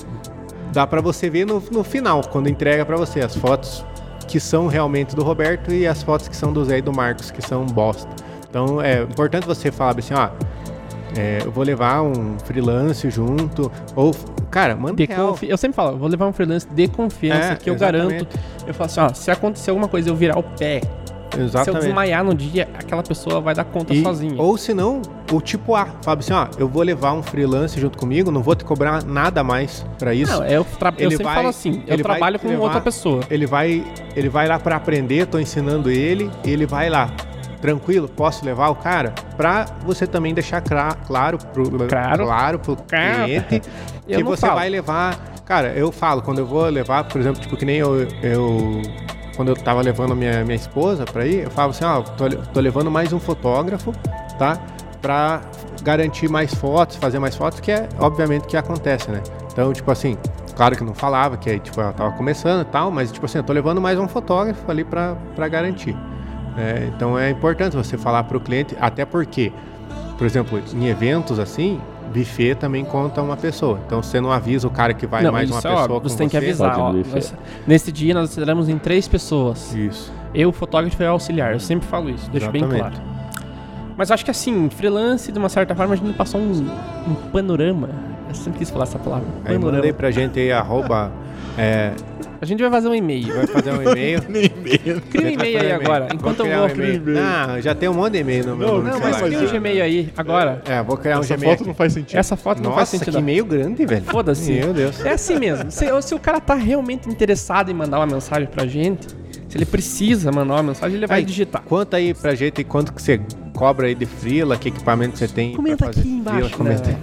Dá pra você ver no, no final, quando entrega pra você as fotos que são realmente do Roberto e as fotos que são do Zé e do Marcos, que são bosta. Então é importante você falar assim, ó. É, eu vou levar um freelance junto. Ou, cara, manda confi- Eu sempre falo, vou levar um freelance de confiança, É, que eu exatamente. garanto. Eu falo assim, ó, se acontecer alguma coisa eu virar o pé, se eu Exatamente. desmaiar no dia, aquela pessoa vai dar conta E- sozinha. Ou se não, o tipo A. Fala assim, ó, eu vou levar um freelance junto comigo, não vou te cobrar nada mais pra isso. Não, eu, tra- eu Ele sempre vai- falo assim, eu trabalho com levar- outra pessoa. Ele vai, ele vai lá pra aprender, tô ensinando ele, ele vai lá. Tranquilo, posso levar o cara? Pra você também deixar claro pro, Claro. claro pro cliente Eu que você falo. vai levar. Cara, eu falo, quando eu vou levar, por exemplo, tipo, que nem eu. eu quando eu tava levando a minha, minha esposa pra ir, eu falo assim, ó, tô, tô levando mais um fotógrafo, tá? Pra garantir mais fotos, fazer mais fotos, que é obviamente que acontece, né? Então, tipo assim, claro que não falava, que aí, tipo, ela tava começando e tal, mas, tipo assim, eu tô levando mais um fotógrafo ali pra, pra garantir. Né? então é importante você falar pro cliente, até porque, por exemplo, em eventos assim, buffet também conta uma pessoa. Então você não avisa o cara que vai não, mais uma é pessoa óbvio, com você tem que avisar. Ó, nós- nesse dia nós estaremos em três pessoas. Isso. Eu, o fotógrafo e o auxiliar. Eu sempre falo isso, deixo bem Exatamente. claro. Mas acho que assim, freelance, de uma certa forma, a gente passou um, um panorama. Eu sempre quis falar essa palavra. Aí Panorama. mandei pra gente aí, arroba É, A gente vai fazer um e-mail. vai fazer um e-mail. Cria um e-mail aí agora, enquanto eu criar vou. um e-mail. Não, já tem um monte de e-mail no meu Não, Não, mas cria um Gmail aí, agora. É, vou criar um Essa Gmail. foto aqui. não faz sentido. Essa foto não Nossa, faz sentido. que e-mail grande, velho. Foda-se. Meu Deus. É assim mesmo. Se, se o cara tá realmente interessado em mandar uma mensagem pra gente, se ele precisa mandar uma mensagem, ele vai Aí, digitar. Conta aí pra gente quanto que você cobra aí de frila, que equipamento você tem Comenta pra fazer aqui embaixo. frila, comenta aí.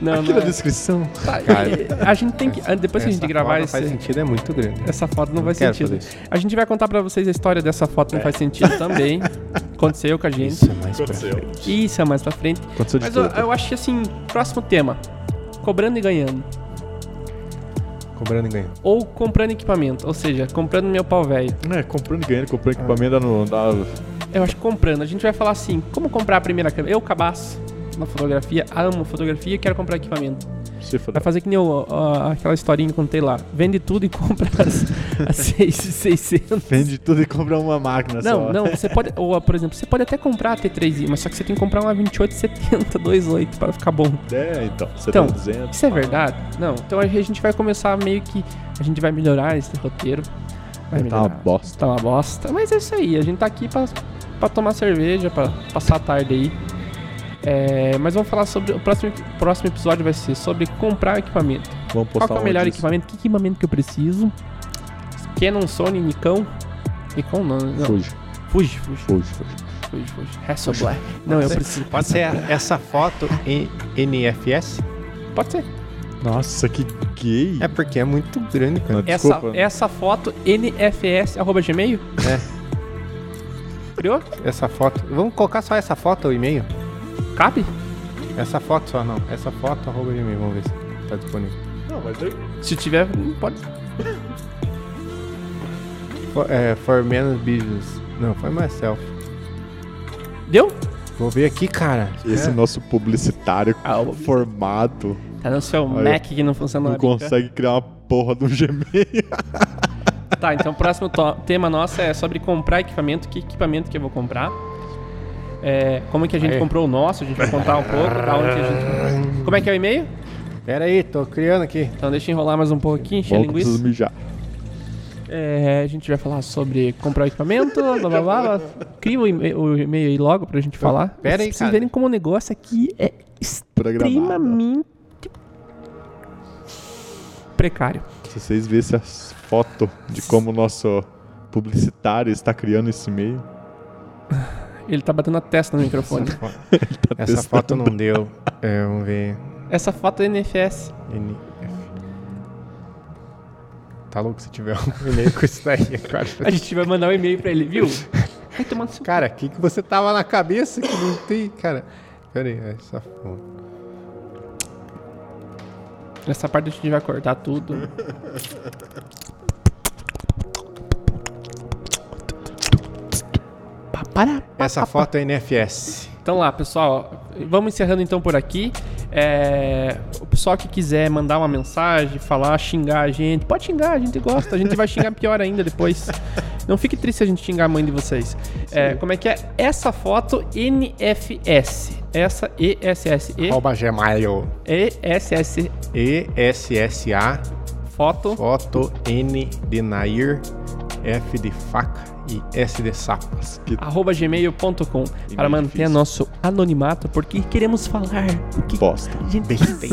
Não, não, Aqui na é. descrição. Tá, Cara, a gente tem que. Depois que a gente gravar esse, faz sentido, é muito grande. essa foto, não, Não faz quero sentido. fazer isso. A gente vai contar pra vocês a história dessa foto, não faz sentido também. Aconteceu com a gente. Isso é mais pra Aconteceu. frente. Isso é mais pra frente. Aconteceu de Mas eu, tudo. eu acho que assim, próximo tema. Cobrando e ganhando. Cobrando e ganhando. Ou comprando equipamento. Ou seja, comprando meu pau velho. É, comprando e ganhando, comprando equipamento dá no. Dá... Eu acho que comprando. A gente vai falar assim, como comprar a primeira câmera. Eu, cabaço, na fotografia, amo fotografia e quero comprar equipamento. Vai fazer que nem eu, ó, aquela historinha que eu contei lá. Vende tudo e compra as, as 6,600. Vende tudo e compra uma máquina Não, só. não, você pode, ou por exemplo, você pode até comprar a T3i, mas só que você tem que comprar uma 2870 28 para ficar bom. É, então. Você Então, tá dizendo. Isso é verdade? Não. Então a gente vai começar meio que a gente vai melhorar esse roteiro. Vai Tá uma bosta. Tá uma bosta, mas é isso aí. A gente tá aqui pra, pra tomar cerveja, pra passar a tarde aí. É, mas vamos falar sobre. O próximo, próximo episódio vai ser sobre comprar equipamento. Vamos Qual postar que é o melhor disso. equipamento? Que equipamento que eu preciso? Canon, Sony, Nikon? Nikon não, não. Fuji, Fuji, Fuji, fuji, fuji. Fuji, Fuji. Hasselblad. Não, eu ser. preciso. Pode ser essa foto em NFS? Pode ser. Nossa, que gay. É porque é muito grande, cara. Não, Essa, essa foto nfs arroba gmail? É. Criou? Essa foto. Vamos colocar só essa foto, o e-mail? Cabe? Essa foto só, não. Essa foto, arroba gmail. Vamos ver se tá disponível. Não, mas eu... Se tiver, pode. For, é, for menos business. Não, foi myself. Deu? Vou ver aqui, cara. Esse É. nosso publicitário Ah, o- formado Tá no seu Aí, Mac que não funciona não consegue criar uma porra um Gmail. Tá, então o próximo tema nosso é sobre comprar equipamento. Que equipamento que eu vou comprar? É, como é que a gente Aí. comprou o nosso? A gente vai contar um pouco. Da onde que a gente... Como é que é o e-mail? Pera aí, tô criando aqui. Então deixa eu enrolar mais um pouquinho, encher a linguiça. mijar. É, a gente vai falar sobre comprar o equipamento, blá blá blá. blá. Cria o e-mail, aí logo pra gente falar. pera aí, Vocês cara. verem como o negócio aqui é Programado. extremamente precário. Se vocês vissem as fotos de como o nosso publicitário está criando esse e-mail. Ele tá batendo a testa no microfone. Essa, foto, Tá essa foto não deu. É, vamos ver. Essa foto é NFS. NF. Tá louco se tiver um e-mail com isso daí, cara. A gente vai mandar um e-mail pra ele, viu? Vai tomar no seu... Cara, o que, que você tava na cabeça que não tem, cara? Pera aí, essa foto. Nessa parte a gente vai cortar tudo. para. Essa foto é NFS. Então lá, pessoal, vamos encerrando então por aqui. É, o pessoal que quiser mandar uma mensagem, falar, xingar a gente, pode xingar, a gente gosta, a gente vai xingar pior ainda depois. Não fique triste se a gente xingar a mãe de vocês. É, como é que é? Essa foto NFS. Essa ESS. E, Arroba Gmail. ESS ESSA, foto. foto N de Nair, F de faca e S de sapas. arroba gmail.com para manter difícil. nosso anonimato, porque queremos falar o que Bosta. a gente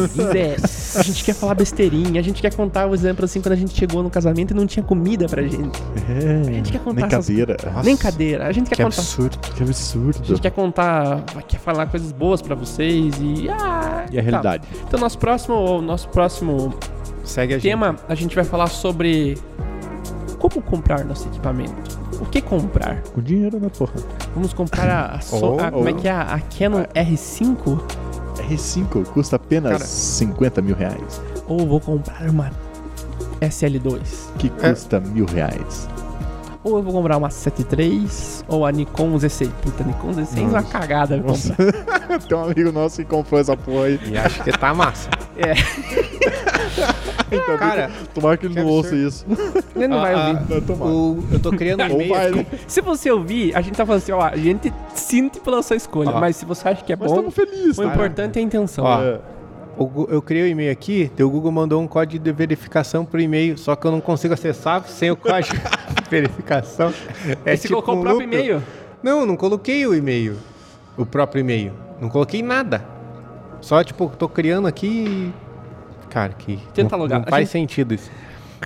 quiser. A gente quer falar besteirinha, a gente quer contar o exemplo assim quando a gente chegou no casamento e não tinha comida pra gente. É, gente quer contar nem essas- cadeira. Nossa, Nem cadeira. A gente quer Que contar. absurdo. Que absurdo. A gente quer contar, quer falar coisas boas pra vocês e. Ah, E a tá. realidade? Então, nosso próximo, nosso próximo Segue a gente. tema, a gente vai falar sobre como comprar nosso equipamento. O que comprar? Com dinheiro, né, porra? Vamos comprar a, a so- Ou- a- como é que é? A Canon R5? R5 custa apenas Cara. 50 mil reais. Ou vou comprar uma SL2? Que custa mil reais. Ou eu vou comprar uma 73 ou a Nikon Z6. Puta, Nikon Z6 é uma cagada. Tem um amigo nosso que comprou essa porra aí. E acho que tá massa. É, Então, Cara, tomara que ele que não ouça absurdo. isso. ele não vai Ah, ouvir. Não, tomara. o- eu tô criando um e-mail. vai, né? Se você ouvir, a gente tá falando assim, ó, a gente sinte pela sua escolha. Ó. Mas se você acha que é Mas bom, estamos felizes, o tá? importante é a intenção. Ó. É. o eu criei o e-mail aqui, o Google mandou um código de verificação pro e-mail, só que eu não consigo acessar sem o código de verificação. É você colocou o um próprio lucro. e-mail. Não, não coloquei o e-mail. O próprio e-mail. Não coloquei nada. Só, tipo, tô criando aqui e... Cara, que... Tenta não, logar. Não A faz gente- sentido isso.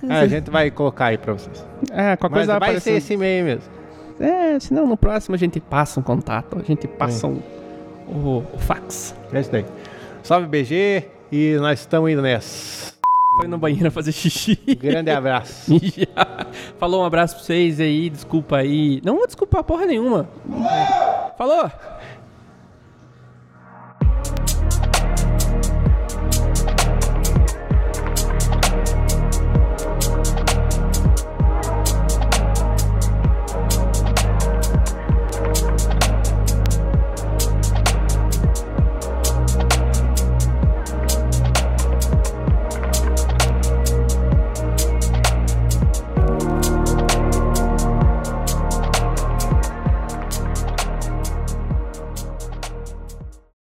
Ah, a gente vai colocar aí pra vocês. É, qualquer Mas coisa vai aparecer. ser esse e-mail mesmo. É, senão no próximo a gente passa um contato, a gente passa um, o, o fax. É isso daí. Salve, BG. E nós estamos indo nessa. Foi no banheiro fazer xixi. Grande abraço. Falou um abraço pra vocês aí, desculpa aí. Não vou desculpar porra nenhuma. Falou!